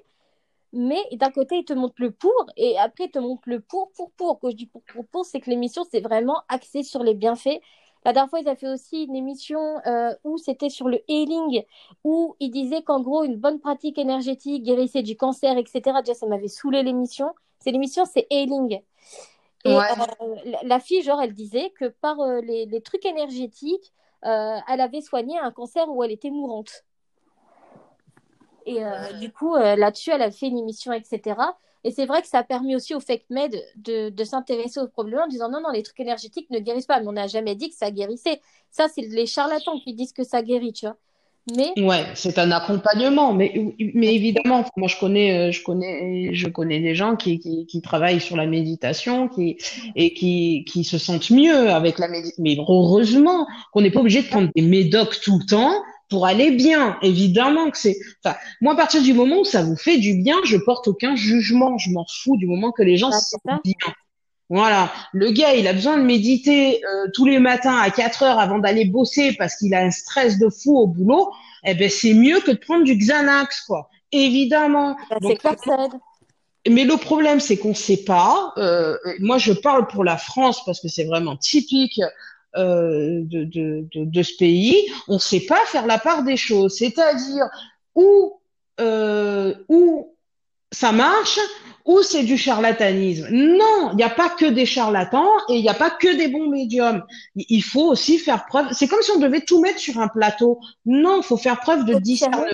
Mais d'un côté, ils te montrent le pour, et après, ils te montrent le pour, pour, pour. Quand je dis pour, pour, pour, c'est que l'émission, c'est vraiment axé sur les bienfaits. La dernière fois, ils ont fait aussi une émission euh, où c'était sur le healing, où ils disaient qu'en gros, une bonne pratique énergétique guérissait du cancer, etc. Déjà, ça m'avait saoulé l'émission. C'est l'émission, c'est healing. Et Ouais. euh, la, la fille, genre, elle disait que par euh, les, les trucs énergétiques, elle avait soigné un cancer où elle était mourante. Et euh, du coup, euh, là-dessus, elle a fait une émission, etc. Et c'est vrai que ça a permis aussi au fake med de, de s'intéresser au problème en disant non, non, les trucs énergétiques ne guérissent pas. Mais on n'a jamais dit que ça guérissait. Ça, c'est les charlatans qui disent que ça guérit, tu vois. Mais Ouais, c'est un accompagnement, mais, mais évidemment, moi je connais, euh, je connais, je connais des gens qui, qui, qui travaillent sur la méditation, qui et qui, qui se sentent mieux avec la méditation. Mais heureusement qu'on n'est pas obligé de prendre des médocs tout le temps pour aller bien. Évidemment que c'est. Enfin, moi à partir du moment où ça vous fait du bien, je porte aucun jugement. Je m'en fous du moment que les gens se sentent bien. Voilà, le gars, il a besoin de méditer euh, tous les matins à 4 heures avant d'aller bosser parce qu'il a un stress de fou au boulot. Eh ben, c'est mieux que de prendre du Xanax, quoi. Évidemment. Bah, Donc, clair ça aide. mais le problème, c'est qu'on sait pas. Euh, moi, je parle pour la France parce que c'est vraiment typique euh, de, de, de, de ce pays. On sait pas faire la part des choses. C'est-à-dire où, euh, où ça marche ou c'est du charlatanisme. Non, il n'y a pas que des charlatans et il n'y a pas que des bons médiums. Il faut aussi faire preuve. C'est comme si on devait tout mettre sur un plateau. Non, il faut faire preuve de discernement,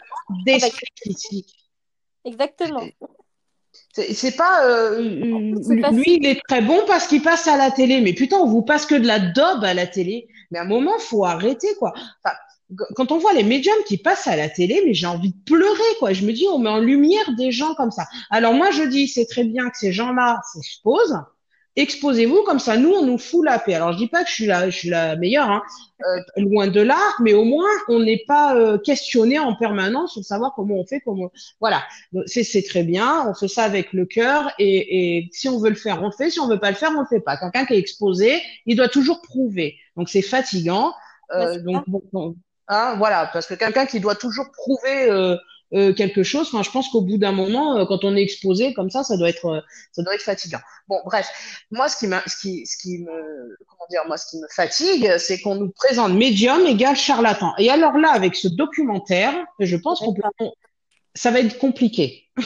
d'esprit critique. Exactement. C'est pas euh, pas lui, il est très bon parce qu'il passe à la télé. Mais putain, on vous passe que de la daube à la télé. Mais à un moment, faut arrêter quoi. Enfin, quand on voit les médiums qui passent à la télé, mais j'ai envie de pleurer quoi. Je me dis, on met en lumière des gens comme ça. Alors moi, je dis, c'est très bien que ces gens-là s'exposent. Exposez-vous comme ça, nous on nous fout la paix. Alors je dis pas que je suis la, je suis la meilleure, hein, euh, loin de là, mais au moins on n'est pas euh, questionné en permanence sur savoir comment on fait, comment voilà. C'est c'est très bien, on fait ça avec le cœur et, et si on veut le faire, on le fait. Si on veut pas le faire, on le fait pas. Quelqu'un qui est exposé, il doit toujours prouver. Donc c'est fatigant. Euh, donc bon, bon, hein, voilà, parce que quelqu'un qui doit toujours prouver euh, quelque chose, enfin je pense qu'au bout d'un moment, euh, quand on est exposé comme ça, ça doit être euh, ça doit être fatigant. Bon, bref, moi ce qui ce qui, ce qui me, comment dire, moi ce qui me fatigue, c'est qu'on nous présente médium égale charlatan. Et alors là, avec ce documentaire, je pense qu'on peut, ça va être compliqué.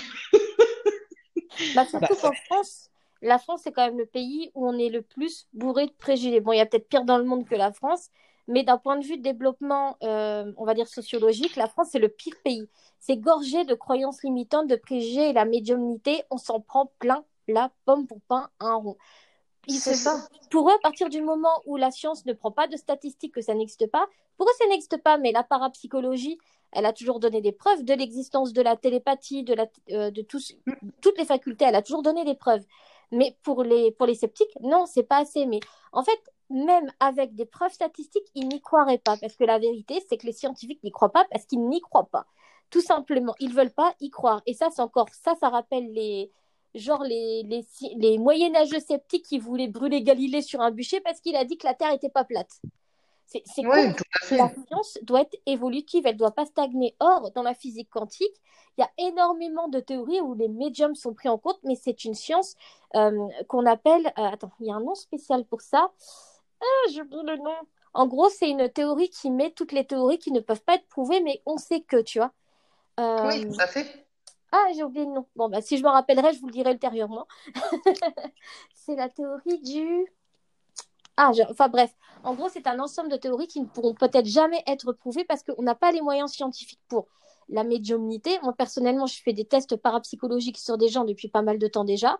Bah, surtout qu'en France, la France, c'est quand même le pays où on est le plus bourré de préjugés. Bon, il y a peut-être pire dans le monde que la France, mais d'un point de vue de développement, euh, on va dire sociologique, la France, c'est le pire pays. C'est gorgé de croyances limitantes, de préjugés et la médiumnité, on s'en prend plein la pomme pour pain un rond. C'est ça. Pour eux, à partir du moment où la science ne prend pas de statistiques, que ça n'existe pas, pour eux, ça n'existe pas, mais la parapsychologie, elle a toujours donné des preuves de l'existence de la télépathie, de, la, euh, de tous, toutes les facultés, elle a toujours donné des preuves. Mais pour les, pour les sceptiques, non, c'est pas assez. Mais en fait, même avec des preuves statistiques, ils n'y croiraient pas. Parce que la vérité, c'est que les scientifiques n'y croient pas parce qu'ils n'y croient pas. Tout simplement, ils veulent pas y croire. Et ça, c'est encore, ça, ça rappelle les, genre les, les, les moyenâgeux sceptiques qui voulaient brûler Galilée sur un bûcher parce qu'il a dit que la Terre était pas plate. C'est fait. La science doit être évolutive, elle ne doit pas stagner. Or, dans la physique quantique, il y a énormément de théories où les médiums sont pris en compte, mais c'est une science euh, qu'on appelle... euh, attends, il y a un nom spécial pour ça. Ah, j'oublie le nom. En gros, c'est une théorie qui met toutes les théories qui ne peuvent pas être prouvées, mais on sait que, tu vois. Euh, Oui, tout à fait. Ah, j'ai oublié le nom. Bon, bah, si je me rappellerai, je vous le dirai ultérieurement. c'est la théorie du... Ah, je- enfin bref. En gros, c'est un ensemble de théories qui ne pourront peut-être jamais être prouvées parce qu'on n'a pas les moyens scientifiques pour. La médiumnité, moi personnellement, je fais des tests parapsychologiques sur des gens depuis pas mal de temps déjà.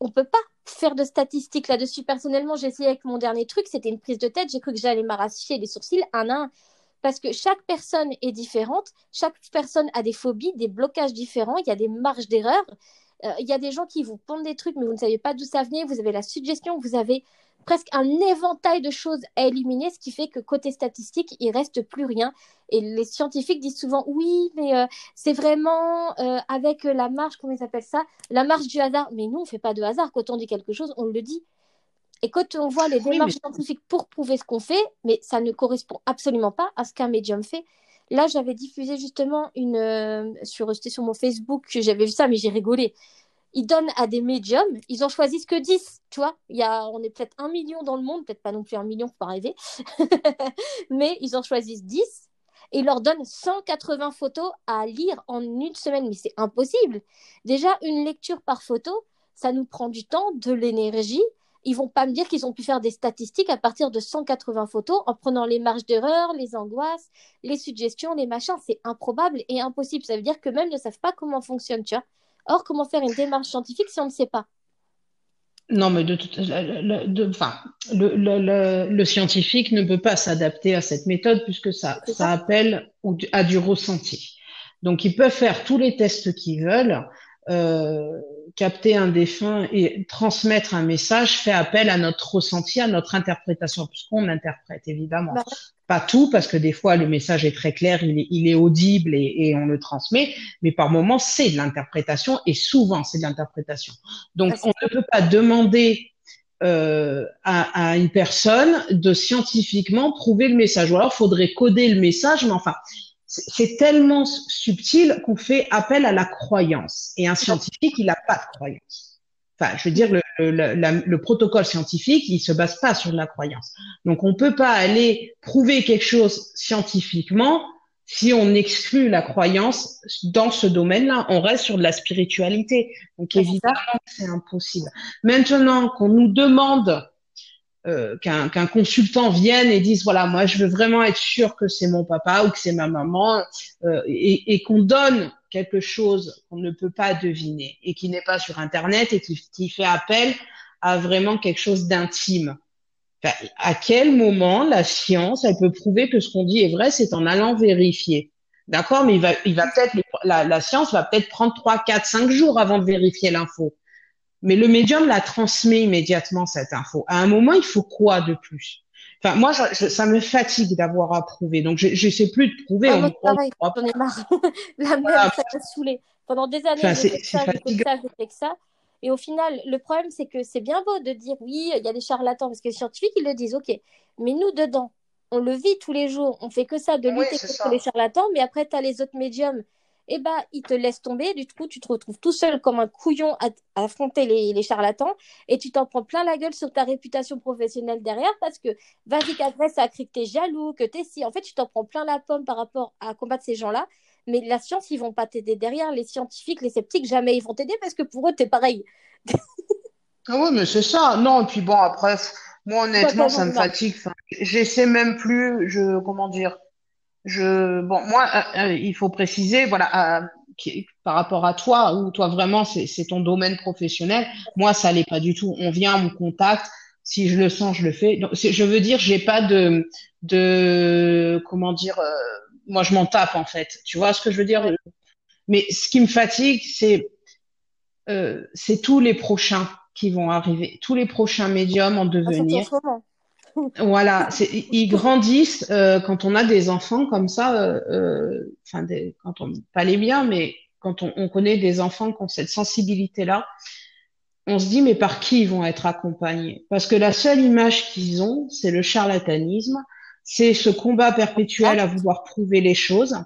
On peut pas faire de statistiques là-dessus. Personnellement, j'ai essayé avec mon dernier truc, c'était une prise de tête. J'ai cru que j'allais m'arracher les sourcils un à un. Parce que chaque personne est différente, chaque personne a des phobies, des blocages différents, il y a des marges d'erreur. Euh, il y a des gens qui vous pondent des trucs, mais vous ne savez pas d'où ça venait, vous avez la suggestion, vous avez presque un éventail de choses à éliminer, ce qui fait que côté statistique, il reste plus rien. Et les scientifiques disent souvent oui, mais euh, c'est vraiment euh, avec la marche, comment ils appellent ça? La marche du hasard. Mais nous, on fait pas de hasard. Quand on dit quelque chose, on le dit. Et quand on voit les démarches scientifiques pour prouver ce qu'on fait, mais ça ne correspond absolument pas à ce qu'un médium fait. Là, j'avais diffusé justement une euh, sur c'était sur mon Facebook, j'avais vu ça, mais j'ai rigolé. Ils donnent à des médiums, ils en choisissent que 10, tu vois. Il y a, on est peut-être un million dans le monde, peut-être pas non plus un million, faut pas rêver. mais ils en choisissent 10 et ils leur donnent 180 photos à lire en une semaine. Mais c'est impossible. Déjà, une lecture par photo, ça nous prend du temps, de l'énergie ils vont pas me dire qu'ils ont pu faire des statistiques à partir de 180 photos en prenant les marges d'erreur, les angoisses, les suggestions, les machins. C'est improbable et impossible. Ça veut dire que même ne savent pas comment fonctionne, tu vois. Or, comment faire une démarche scientifique si on ne sait pas? Non, mais de toute le, enfin, le, le, le, scientifique ne peut pas s'adapter à cette méthode puisque ça, ça, appelle à du ressenti. Donc, ils peuvent faire tous les tests qu'ils veulent. Euh, capter un défunt et transmettre un message fait appel à notre ressenti, à notre interprétation, puisqu'on interprète évidemment. Bah Pas tout, parce que des fois le message est très clair, il est, il est audible et, et, on le transmet, mais par moments c'est de l'interprétation et souvent c'est de l'interprétation. Donc on ne peut pas demander euh, à, à, une personne de scientifiquement prouver le message. Ou alors, faudrait coder le message, mais enfin, c'est tellement subtil qu'on fait appel à la croyance. Et un scientifique, il n'a pas de croyance. Enfin, je veux dire, le, le, le, protocole scientifique, il se base pas sur la croyance. Donc, on peut pas aller prouver quelque chose scientifiquement si on exclut la croyance dans ce domaine-là. On reste sur de la spiritualité. Donc, évidemment, c'est impossible. Maintenant qu'on nous demande euh, qu'un consultant vienne et dise voilà moi je veux vraiment être sûr que c'est mon papa ou que c'est ma maman euh, et, qu'on donne quelque chose qu'on ne peut pas deviner et qui n'est pas sur internet et qui, fait appel à vraiment quelque chose d'intime. À quel moment la science elle peut prouver que ce qu'on dit est vrai C'est en allant vérifier. D'accord, mais il va, il va peut-être la, la science va peut-être prendre trois, quatre, cinq jours avant de vérifier l'info. Mais le médium la transmet immédiatement, cette info. À un moment, il faut quoi de plus? Enfin, moi, ça me fatigue d'avoir à prouver. Donc, je ne sais plus de prouver. Ah, pareil, j'en ai marre. La ça m'a saoulé. Pendant des années, ça, j'ai fait ça, j'ai fait ça. Et au final, le problème, c'est que c'est bien beau de dire oui, il y a des charlatans, parce que les scientifiques, ils le disent, ok. Mais nous, dedans, on le vit tous les jours. On fait que ça, de lutter contre les charlatans. Mais après, tu as les autres médiums eh ben, ils te laissent tomber. Du coup, tu te retrouves tout seul comme un couillon à, affronter les, charlatans et tu t'en prends plein la gueule sur ta réputation professionnelle derrière parce que vas-y ça a cru que t'es jaloux, que t'es si. En fait, tu t'en prends plein la pomme par rapport à combattre ces gens-là. Mais la science, ils vont pas t'aider derrière. Les scientifiques, les sceptiques, jamais ils vont t'aider parce que pour eux, t'es pareil. ah ouais, mais c'est ça. Non, et puis bon, après, moi, honnêtement, ça me fatigue. J'essaie même plus, je, comment dire, je, bon, moi, euh, euh, il faut préciser, voilà, euh, par rapport à toi, ou toi vraiment, c'est ton domaine professionnel. Moi, ça l'est pas du tout. On vient, on me contacte. Si je le sens, je le fais. Donc, je veux dire, j'ai pas de, de, comment dire, moi, je m'en tape en fait. Tu vois ce que je veux dire? Mais ce qui me fatigue, c'est, c'est tous les prochains qui vont arriver, tous les prochains médiums en ah, devenir. Voilà, ils grandissent euh, quand on a des enfants comme ça, euh, euh, enfin, quand on pas les biens, mais quand on, on, connaît des enfants qui ont cette sensibilité-là, on se dit mais par qui ils vont être accompagnés? Parce que la seule image qu'ils ont, c'est le charlatanisme, c'est ce combat perpétuel à vouloir prouver les choses.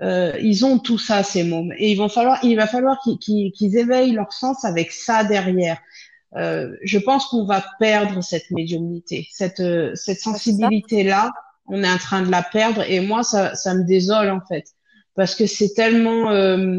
Euh, ils ont tout ça, ces mômes, et il va falloir, il va falloir qu'ils qu'ils éveillent leur sens avec ça derrière. Euh, je pense qu'on va perdre cette médiumnité, cette, euh, cette sensibilité-là, on est en train de la perdre et moi, ça, ça me désole en fait, parce que c'est tellement, euh,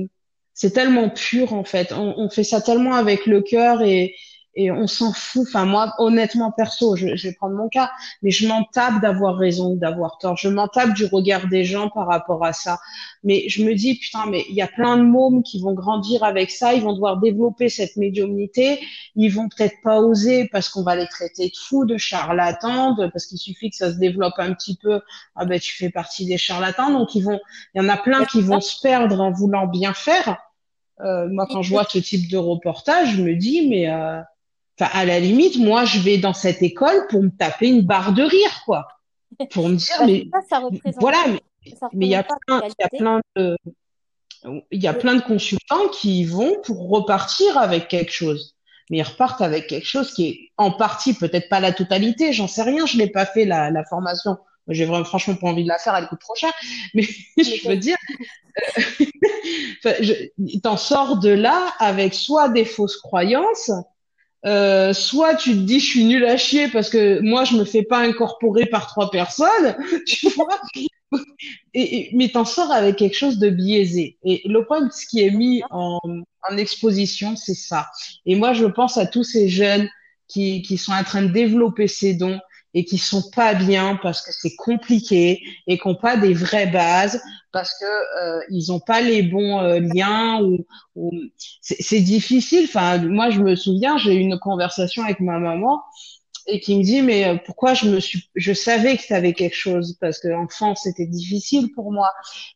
c'est tellement pur en fait, on, on, fait ça tellement avec le cœur et, et on s'en fout. Enfin, moi, honnêtement, perso, je, je, vais prendre mon cas, mais je m'en tape d'avoir raison ou d'avoir tort. Je m'en tape du regard des gens par rapport à ça. Mais je me dis, putain, mais il y a plein de mômes qui vont grandir avec ça, ils vont devoir développer cette médiumnité, ils vont peut-être pas oser parce qu'on va les traiter de fous, de charlatans, parce qu'il suffit que ça se développe un petit peu, ah ben tu fais partie des charlatans. Donc ils vont, il y en a plein qui vont se perdre en voulant bien faire. Euh, moi, quand je vois ce type de reportage, je me dis, mais euh, Enfin, à la limite, moi, je vais dans cette école pour me taper une barre de rire, quoi. Pour me dire, mais ça, voilà, mais il y a plein, de, il y a plein de consultants qui y vont pour repartir avec quelque chose. Mais ils repartent avec quelque chose qui est en partie, peut-être pas la totalité, j'en sais rien, je n'ai pas fait la, la formation. J'ai vraiment, franchement pas envie de la faire, elle coûte trop cher. Mais je veux dire, je- t'en sors de là avec soit des fausses croyances, euh, soit tu te dis je suis nul à chier parce que moi je me fais pas incorporer par trois personnes, tu vois. Et, mais t'en sors avec quelque chose de biaisé. Et le problème, ce qui est mis en, exposition, c'est ça. Et moi, je pense à tous ces jeunes qui sont en train de développer ces dons et qui sont pas bien parce que c'est compliqué et qui n'ont pas des vraies bases parce que euh, ils ont pas les bons euh, liens ou, ou c'est c'est difficile. Enfin, moi, je me souviens, j'ai eu une conversation avec ma maman et qui me dit mais euh, pourquoi je me suis je savais que tu avais quelque chose parce que enfant c'était difficile pour moi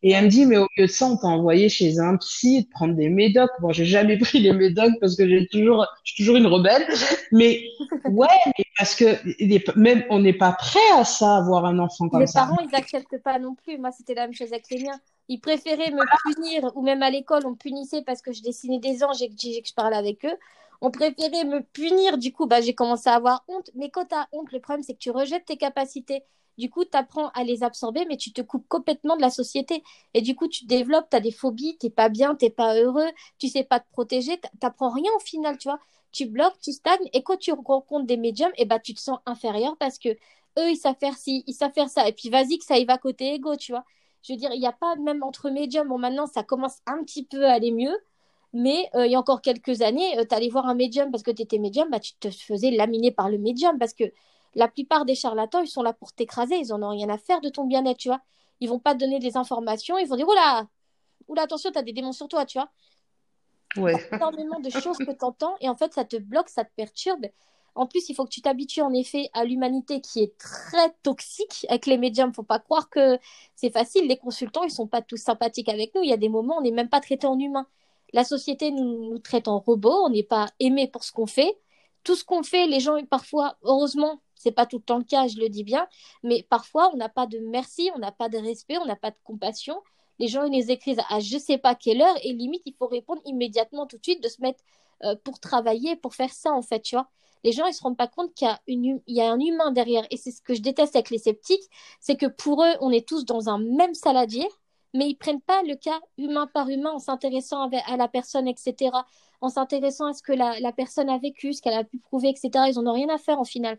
et elle me dit mais au lieu de ça on t'a envoyé chez un psy de prendre des médocs bon j'ai jamais pris les médocs parce que j'ai toujours je suis toujours une rebelle mais ouais mais parce que les- même on n'est pas prêt à ça avoir un enfant comme Les ça parents, ils n'acceptent pas non plus. Moi, c'était la même chose avec les miens. Ils préféraient me punir, ou même à l'école, on me punissait parce que je dessinais des anges et que je parlais avec eux. On préférait me punir. Du coup, bah, j'ai commencé à avoir honte. Mais quand tu as honte, le problème, c'est que tu rejettes tes capacités. Du coup, tu apprends à les absorber, mais tu te coupes complètement de la société. Et du coup, tu développes, tu as des phobies, tu pas bien, tu pas heureux, tu sais pas te protéger, tu n'apprends rien au final, tu vois. Tu bloques, tu stagnes, et quand tu rencontres des médiums, et bah, tu te sens inférieur parce que eux, ils savent faire ci, ils savent faire ça. Et puis, vas-y, que ça y va côté égo, tu vois. Je veux dire, il n'y a pas, même entre médiums, bon, maintenant, ça commence un petit peu à aller mieux. Mais euh, il y a encore quelques années, tu allais voir un médium parce que tu étais médium, bah, tu te faisais laminer par le médium parce que la plupart des charlatans, ils sont là pour t'écraser, ils en ont rien à faire de ton bien-être, tu vois. Ils vont pas te donner des informations, ils vont dire oula, oula, attention, tu as des démons sur toi, tu vois. ouais énormément de choses que tu entends et en fait ça te bloque, ça te perturbe. En plus, il faut que tu t'habitues en effet à l'humanité qui est très toxique avec les médiums. Faut pas croire que c'est facile. Les consultants, ils sont pas tous sympathiques avec nous. Il y a des moments, on n'est même pas traité en humain. La société nous, traite en robot. On n'est pas aimé pour ce qu'on fait. Tout ce qu'on fait, les gens, parfois, heureusement, c'est pas tout le temps le cas, je le dis bien, mais parfois, on n'a pas de merci, on n'a pas de respect, on n'a pas de compassion. Les gens, ils les écrivent à je sais pas quelle heure et limite, il faut répondre immédiatement tout de suite, de se mettre euh, pour travailler, pour faire ça, en fait, tu vois. Les gens, ils se rendent pas compte qu'il y a, il y a un humain derrière. Et c'est ce que je déteste avec les sceptiques, c'est que pour eux, on est tous dans un même saladier, mais ils prennent pas le cas humain par humain en s'intéressant à, la personne, etc., en s'intéressant à ce que la, personne a vécu, ce qu'elle a pu prouver, etc. Ils en ont rien à faire en final.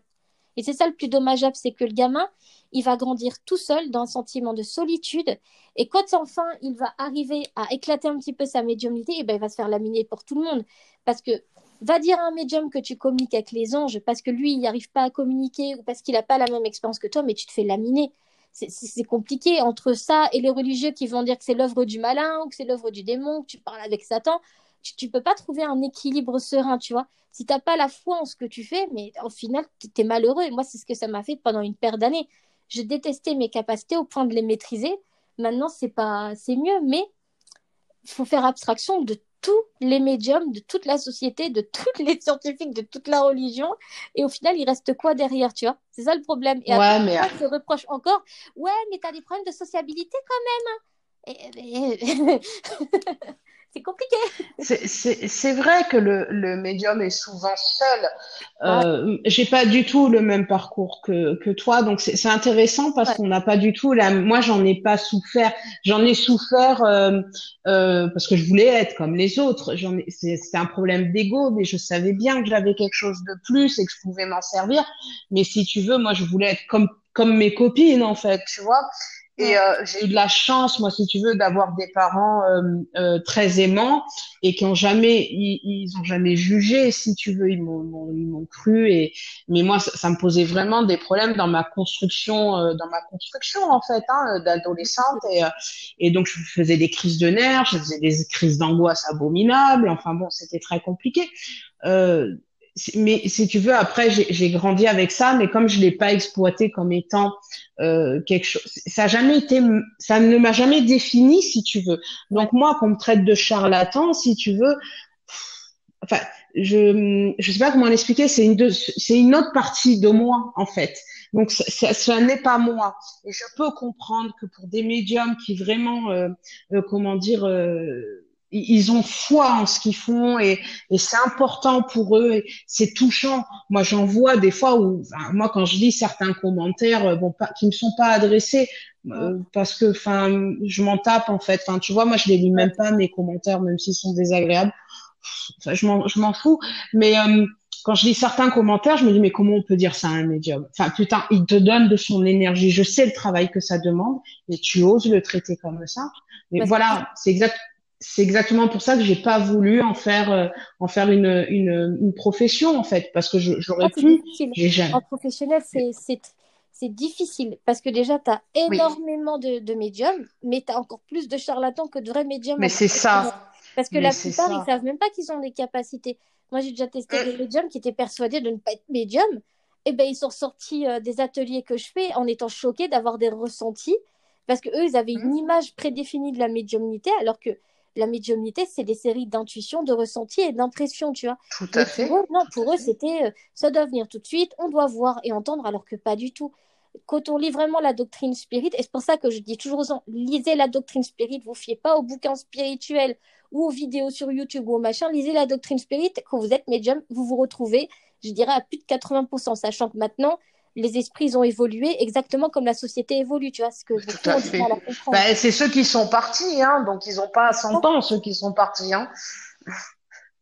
Et c'est ça le plus dommageable, c'est que le gamin, il va grandir tout seul dans un sentiment de solitude. Et quand enfin il va arriver à éclater un petit peu sa médiumnité, et ben, il va se faire laminer pour tout le monde. Parce que va dire à un médium que tu communiques avec les anges parce que lui, il n'arrive pas à communiquer ou parce qu'il n'a pas la même expérience que toi, mais tu te fais laminer. C'est compliqué entre ça et les religieux qui vont dire que c'est l'œuvre du malin ou que c'est l'œuvre du démon, que tu parles avec Satan. Tu ne peux pas trouver un équilibre serein, tu vois. Si tu n'as pas la foi en ce que tu fais, mais au final, tu es malheureux. Et moi, c'est ce que ça m'a fait pendant une paire d'années. Je détestais mes capacités au point de les maîtriser. Maintenant, c'est pas, c'est mieux, mais faut faire abstraction de tous les médiums, de toute la société, de tous les scientifiques, de toute la religion. Et au final, il reste quoi derrière, tu vois C'est ça le problème. Et ouais après, mais on se reproche encore, ouais, mais tu as des problèmes de sociabilité quand même. Et... c'est compliqué. C'est vrai que le, le médium est souvent seul. Euh, J'ai pas du tout le même parcours que, que toi, donc c'est intéressant parce Ouais. qu'on n'a pas du tout la. Moi, j'en ai pas souffert. J'en ai souffert euh, euh, parce que je voulais être comme les autres. C'était un problème d'ego, mais je savais bien que j'avais quelque chose de plus et que je pouvais m'en servir. Mais si tu veux, moi, je voulais être comme comme mes copines en fait, tu vois. Et euh, j'ai eu de la chance, moi, si tu veux, d'avoir des parents euh, euh, très aimants et qui ont jamais, ils, ils ont jamais jugé, si tu veux, ils m'ont, ils m'ont cru. Et mais moi, ça, ça me posait vraiment des problèmes dans ma construction, euh, dans ma construction en fait, hein, d'adolescente. Et, euh, et donc, je faisais des crises de nerfs, je faisais des crises d'angoisse abominables. Enfin bon, c'était très compliqué. Euh, mais si tu veux, après, j'ai grandi avec ça, mais comme je l'ai pas exploité comme étant euh, quelque chose, ça a jamais été, ça ne m'a jamais défini, si tu veux. Donc moi, qu'on me traite de charlatan, si tu veux, enfin, je je sais pas comment l'expliquer. C'est une c'est une autre partie de moi en fait. Donc ça, ça, n'est pas moi. Et je peux comprendre que pour des médiums qui vraiment, euh, euh, comment dire, euh, ils ont foi en ce qu'ils font et, et c'est important pour eux. C'est touchant. Moi, j'en vois des fois où, moi, quand je lis certains commentaires, bon, pas, qui me sont pas adressés, parce que, enfin, je m'en tape en fait. Enfin, tu vois, moi, je les lis même pas mes commentaires, même s'ils sont désagréables. Enfin, je m'en, je m'en fous. Mais quand je lis certains commentaires, je me dis mais comment on peut dire ça à un médium? Enfin putain, il te donne de son énergie. Je sais le travail que ça demande et tu oses le traiter comme ça. Mais voilà, c'est exact. C'est exactement pour ça que j'ai pas voulu en faire euh, en faire une, une, une profession en fait parce que j'aurais ah, pu. Jamais... En professionnel, c'est c'est difficile parce que déjà, tu as énormément de, de médiums, mais tu as encore plus de charlatans que de vrais médiums. Mais c'est ça. Parce que la plupart, ils savent même pas qu'ils ont des capacités. Moi, j'ai déjà testé euh. des médiums qui étaient persuadés de ne pas être médium. Et eh ben, ils sont sortis euh, des ateliers que je fais en étant choqués d'avoir des ressentis parce que eux, ils avaient une mmh. image prédéfinie de la médiumnité, alors que la médiumnité, c'est des séries d'intuitions, de ressentis et d'impressions, tu vois. Tout à fait. non, pour eux, c'était euh, ça doit venir tout de suite, on doit voir et entendre, alors que pas du tout. Quand on lit vraiment la doctrine spirit, et c'est pour ça que je dis toujours aux gens, lisez la doctrine spirit, vous fiez pas aux bouquins spirituels ou aux vidéos sur YouTube ou au machin, lisez la doctrine spirit. Quand vous êtes médium, vous vous retrouvez, je dirais, à plus de 80%, sachant que maintenant, les esprits ont évolué exactement comme la société évolue, tu vois, ce que. Ben, c'est ceux qui sont partis, hein, donc ils n'ont pas 100 ans, ceux qui sont partis. Hein.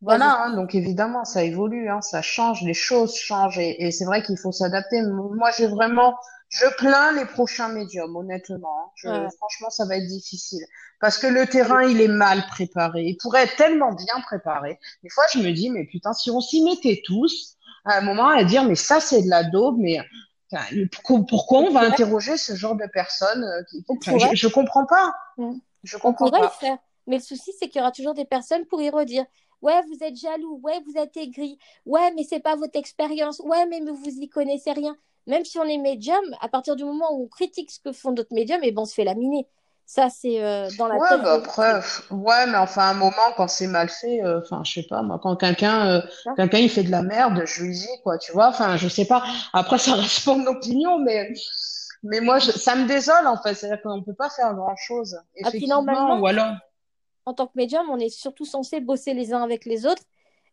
Voilà, hein, donc évidemment, ça évolue, hein, ça change, les choses changent, et, et c'est vrai qu'il faut s'adapter. Moi, j'ai vraiment je plains les prochains médiums, honnêtement. Hein. Franchement, ça va être difficile. Parce que le terrain, il est mal préparé. Il pourrait être tellement bien préparé. Des fois, je me dis, mais putain, si on s'y mettait tous, à un moment, à dire, mais ça, c'est de la daube, mais pourquoi, on va interroger ce genre de personnes euh, je, je, comprends pas. Je comprends on pourrait pas. Le faire. Mais le souci, c'est qu'il y aura toujours des personnes pour y redire. Ouais, vous êtes jaloux. Ouais, vous êtes aigri. Ouais, mais c'est pas votre expérience. Ouais, mais vous y connaissez rien même si on est médium, à partir du moment où on critique ce que font d'autres médiums, et eh ben on se fait laminer. Ça, c'est euh, dans la ouais, tête. Bah après, ouais, mais enfin, un moment, quand c'est mal fait, euh, enfin, je sais pas, moi, quand quelqu'un, euh, quelqu'un, il fait de la merde, je lui dis, quoi, tu vois, enfin, je sais pas. Après, ça reste mon opinion, mais, mais moi, ça me désole, en fait. C'est-à-dire qu'on peut pas faire grand-chose. Ah, Effectivement, ou alors. En tant que médium, on est surtout censé bosser les uns avec les autres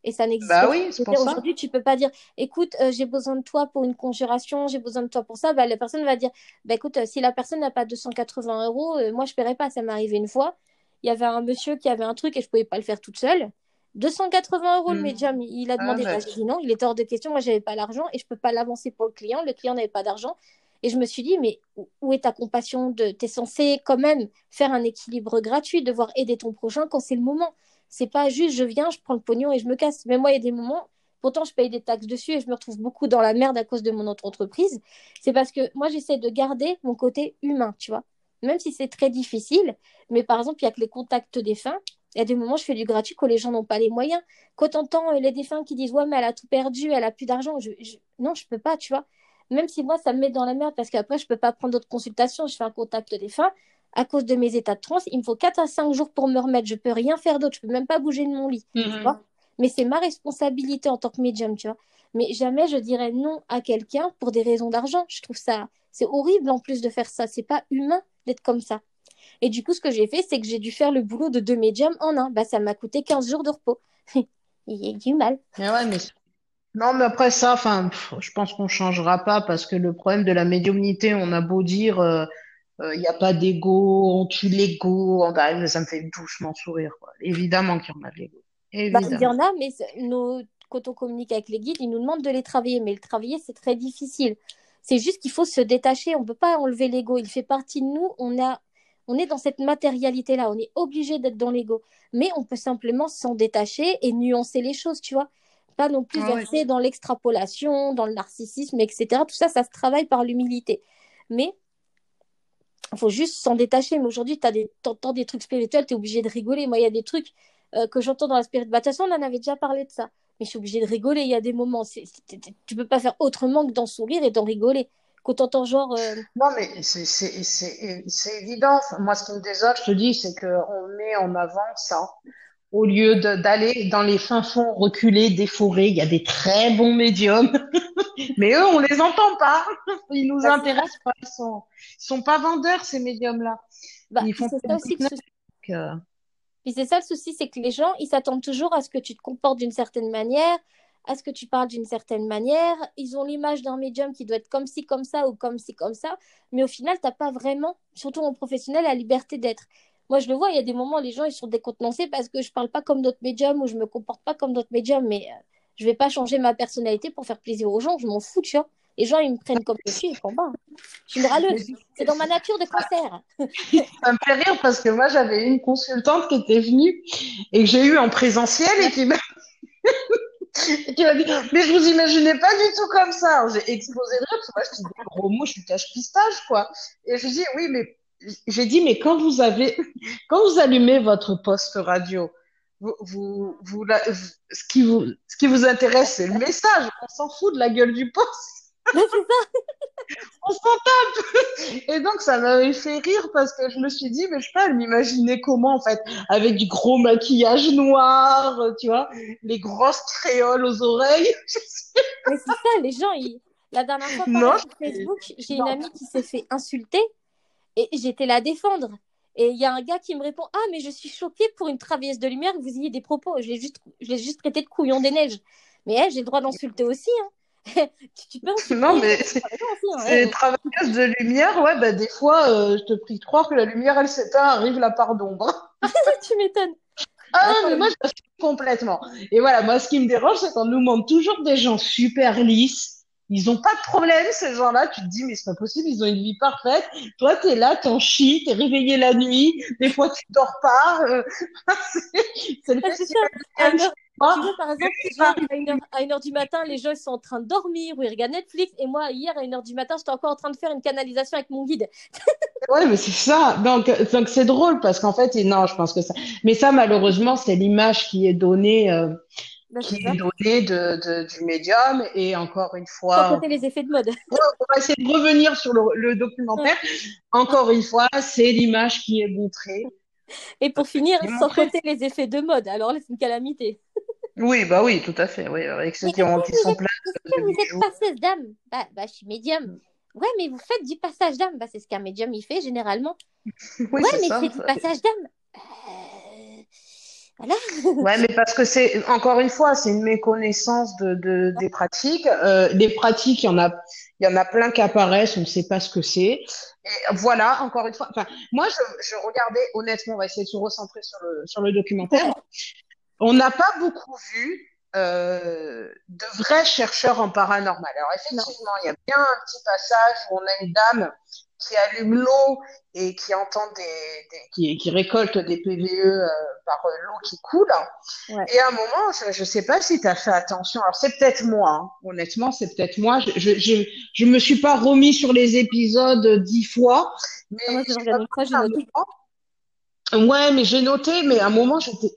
et ça n'existe bah oui, pas. Aujourd'hui, tu peux pas dire, écoute, euh, j'ai besoin de toi pour une conjuration, j'ai besoin de toi pour ça. Bah, la personne va dire, bah, écoute, euh, si la personne n'a pas 280 euros, euh, moi, je paierai pas. Ça m'est arrivé une fois. Il y avait un monsieur qui avait un truc et je pouvais pas le faire toute seule. 280 euros le hmm. médium, il a demandé, ah, dit non, il est hors de question, moi j'avais pas l'argent et je peux pas l'avancer pour le client, le client n'avait pas d'argent. Et je me suis dit, mais où est ta compassion de... Tu es censé quand même faire un équilibre gratuit, devoir aider ton prochain quand c'est le moment. C'est pas juste je viens, je prends le pognon et je me casse. Mais moi, il y a des moments, pourtant je paye des taxes dessus et je me retrouve beaucoup dans la merde à cause de mon autre entreprise. C'est parce que moi, j'essaie de garder mon côté humain, tu vois. Même si c'est très difficile. Mais par exemple, il y a que les contacts défunts. Il y a des moments, je fais du gratuit quand les gens n'ont pas les moyens. Quand on entend euh, les défunts qui disent Ouais, mais elle a tout perdu, elle a plus d'argent, je, non, je peux pas, tu vois. Même si moi, ça me met dans la merde parce qu'après, je peux pas prendre d'autres consultations, je fais un contact défunt à cause de mes états de transe, il me faut 4 à 5 jours pour me remettre. Je peux rien faire d'autre. Je peux même pas bouger de mon lit. Tu mhm. vois Mais c'est ma responsabilité en tant que médium, tu vois. Mais jamais je dirais non à quelqu'un pour des raisons d'argent. Je trouve ça, c'est horrible en plus de faire ça. C'est pas humain d'être comme ça. Et du coup, ce que j'ai fait, c'est que j'ai dû faire le boulot de deux médiums en un. Bah, ça m'a coûté 15 jours de repos. il y a du mal. Mais ouais, mais non, mais après ça, enfin, je pense qu'on changera pas parce que le problème de la médiumnité, on a beau dire, euh, il euh, n'y a pas d'ego, on tue l'ego, on arrive, ça me fait doucement sourire. Quoi. Évidemment qu'il y en a de l'ego. Bah, il y en a, mais nos... quand on communique avec les guides, ils nous demandent de les travailler. Mais le travailler, c'est très difficile. C'est juste qu'il faut se détacher. On ne peut pas enlever l'ego. Il fait partie de nous. On, a... on est dans cette matérialité-là. On est obligé d'être dans l'ego. Mais on peut simplement s'en détacher et nuancer les choses, tu vois. Pas non plus ah verser dans l'extrapolation, dans le narcissisme, etc. Tout ça, ça se travaille par l'humilité. Mais faut juste s'en détacher. Mais aujourd'hui, tu entends des trucs spirituels, tu es obligé de rigoler. Moi, il y a des trucs euh, que j'entends dans la spirit. Bah, on en avait déjà parlé de ça. Mais je suis obligée de rigoler. Il y a des moments, c tu peux pas faire autrement que d'en sourire et d'en rigoler. Quand entends genre. Euh, non, mais c'est évident. Moi, ce qui me désole, je te dis, c'est qu'on met en avant ça au lieu d'aller dans les fins fonds reculés des forêts. Il y a des très bons médiums, mais eux, on les entend pas. Ils nous Bah, intéressent pas. Ils sont, ils sont pas vendeurs ces médiums-là. Bah, Ils font ça aussi euh, Puis c'est ça le souci, c'est que les gens, ils s'attendent toujours à ce que tu te comportes d'une certaine manière, à ce que tu parles d'une certaine manière. Ils ont l'image d'un médium qui doit être comme ci, comme ça, ou comme ci, comme ça. Mais au final, t'as pas vraiment, surtout en professionnel, la liberté d'être. Moi, je le vois, il y a des moments, les gens, ils sont décontenancés parce que je parle pas comme d'autres médiums ou je me comporte pas comme d'autres médiums. Mais euh, je vais pas changer ma personnalité pour faire plaisir aux gens. Je m'en fous, tu vois. Les gens, ils me prennent comme je suis, ils pas. Je suis une râleuse. C'est dans ma nature de cancer. ça me fait rire parce que moi, j'avais une consultante qui était venue et que j'ai eu en présentiel et qui m'a dit, mais je vous imaginais pas du tout comme ça. J'ai explosé de rire parce que moi, je dis des gros mots, je suis cache-pistache, quoi. Et je dis, oui, mais j'ai dit, mais quand vous avez, quand vous allumez votre poste radio, vous, vous, vous, ce qui vous, ce qui vous intéresse, c'est le message. On s'en fout de la gueule du poste. c'est ça. On s'en tape. Et donc, ça m'avait fait rire parce que je me suis dit, mais je sais pas, elle m'imaginait comment, en fait, avec du gros maquillage noir, tu vois, les grosses créoles aux oreilles. Mais c'est ça, les gens, ils... la dernière fois, Non, pareil, sur Facebook, j'ai une non. amie qui s'est fait insulter et j'étais la défendre. Et il y a un gars qui me répond Ah, mais je suis choquée pour une travailleuse de lumière que vous ayez des propos. Je l'ai juste, je juste traité de couillon des neiges. Mais hey, j'ai le droit d'insulter aussi. Hein. tu, peux insulter Non, mais c'est. Hein. c'est Hey, travailleuse de lumière. Ouais, bah, des fois, euh, je te prie de croire que la lumière, elle s'éteint, arrive la part d'ombre. tu m'étonnes. Ah Attends, mais moi, je complètement. Et voilà, moi, ce qui me dérange, c'est qu'on nous montre toujours des gens super lisses. Ils ont pas de problème, ces gens-là. Tu te dis, mais c'est pas possible, ils ont une vie parfaite. Toi, t'es là, t'en chies, t'es réveillé la nuit. Des fois, tu dors pas. euh, c'est le festival tu vois, par exemple, à une heure, à du matin, les gens ils sont en train de dormir ou ils regardent Netflix. Et moi, hier, à une heure du matin, j'étais encore en train de faire une canalisation avec mon guide. Ouais, mais c'est ça. Donc, donc c'est drôle parce qu'en fait, et non, je pense que ça. Mais ça, malheureusement, c'est l'image qui est donnée, euh, Bah, qui est donnée de, de- du médium. Et encore une Sans fois, compter les effets de mode. On va essayer de revenir sur le, le documentaire. Encore une fois, c'est l'image qui est montrée. Et pour finir, est sans compter les effets de mode. Alors là, c'est une calamité. Oui, bah oui, tout à fait. Oui, avec ceux qui, ont, qui sont êtes, pleins est-ce que vous êtes passeuse d'âme? Bah, bah, je suis médium. Ouais, mais vous faites du passage d'âme. Bah, c'est ce qu'un médium il fait généralement. Oui, Ouais, mais c'est du passage d'âme. Euh, Voilà. Ouais, mais parce que c'est, encore une fois, c'est une méconnaissance de, de, des pratiques. Euh, les pratiques, il y en a, y en a plein qui apparaissent, on ne sait pas ce que c'est. Et voilà, encore une fois. Enfin, moi, je, je regardais, honnêtement, on va essayer de se recentrer sur le, sur le documentaire. On n'a pas beaucoup vu euh, de vrais chercheurs en paranormal. Alors effectivement, il y a bien un petit passage où on a une dame qui allume l'eau et qui entend des, des- qui, qui récolte des PVE euh, par euh, l'eau qui coule. Ouais. Et à un moment, je ne sais pas si tu as fait attention. Alors c'est peut-être moi, hein. honnêtement, c'est peut-être moi. Je, je, je, je me suis pas remis sur les épisodes dix fois, mais Ah, Moi, j'ai noté. Ouais, mais j'ai noté, mais à un moment, j'étais.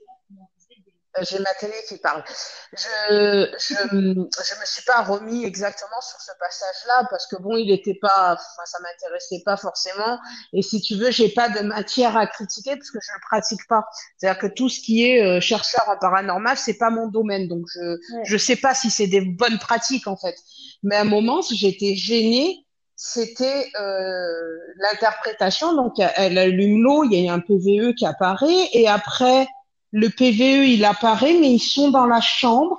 J'ai ma télé qui parle. Je, je, je me suis pas remis exactement sur ce passage-là parce que bon, il était pas, enfin, ça m'intéressait pas forcément. Et si tu veux, j'ai pas de matière à critiquer parce que je ne pratique pas. C'est-à-dire que tout ce qui est euh, chercheur en paranormal, c'est pas mon domaine. Donc je, Ouais. je sais pas si c'est des bonnes pratiques en fait. Mais à un moment, j'étais gênée. C'était euh, l'interprétation. Donc elle allume l'eau, il y a un PVE qui apparaît et après le PVE il apparaît, mais ils sont dans la chambre.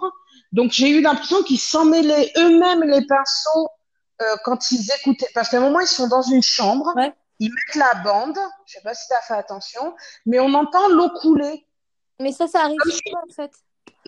Donc j'ai eu l'impression qu'ils s'en mêlaient eux-mêmes les pinceaux euh, quand ils écoutaient. Parce qu'à un moment ils sont dans une chambre, Ouais. ils mettent la bande. Je sais pas si tu as fait attention, mais on entend l'eau couler. Mais ça, ça arrive si- en fait.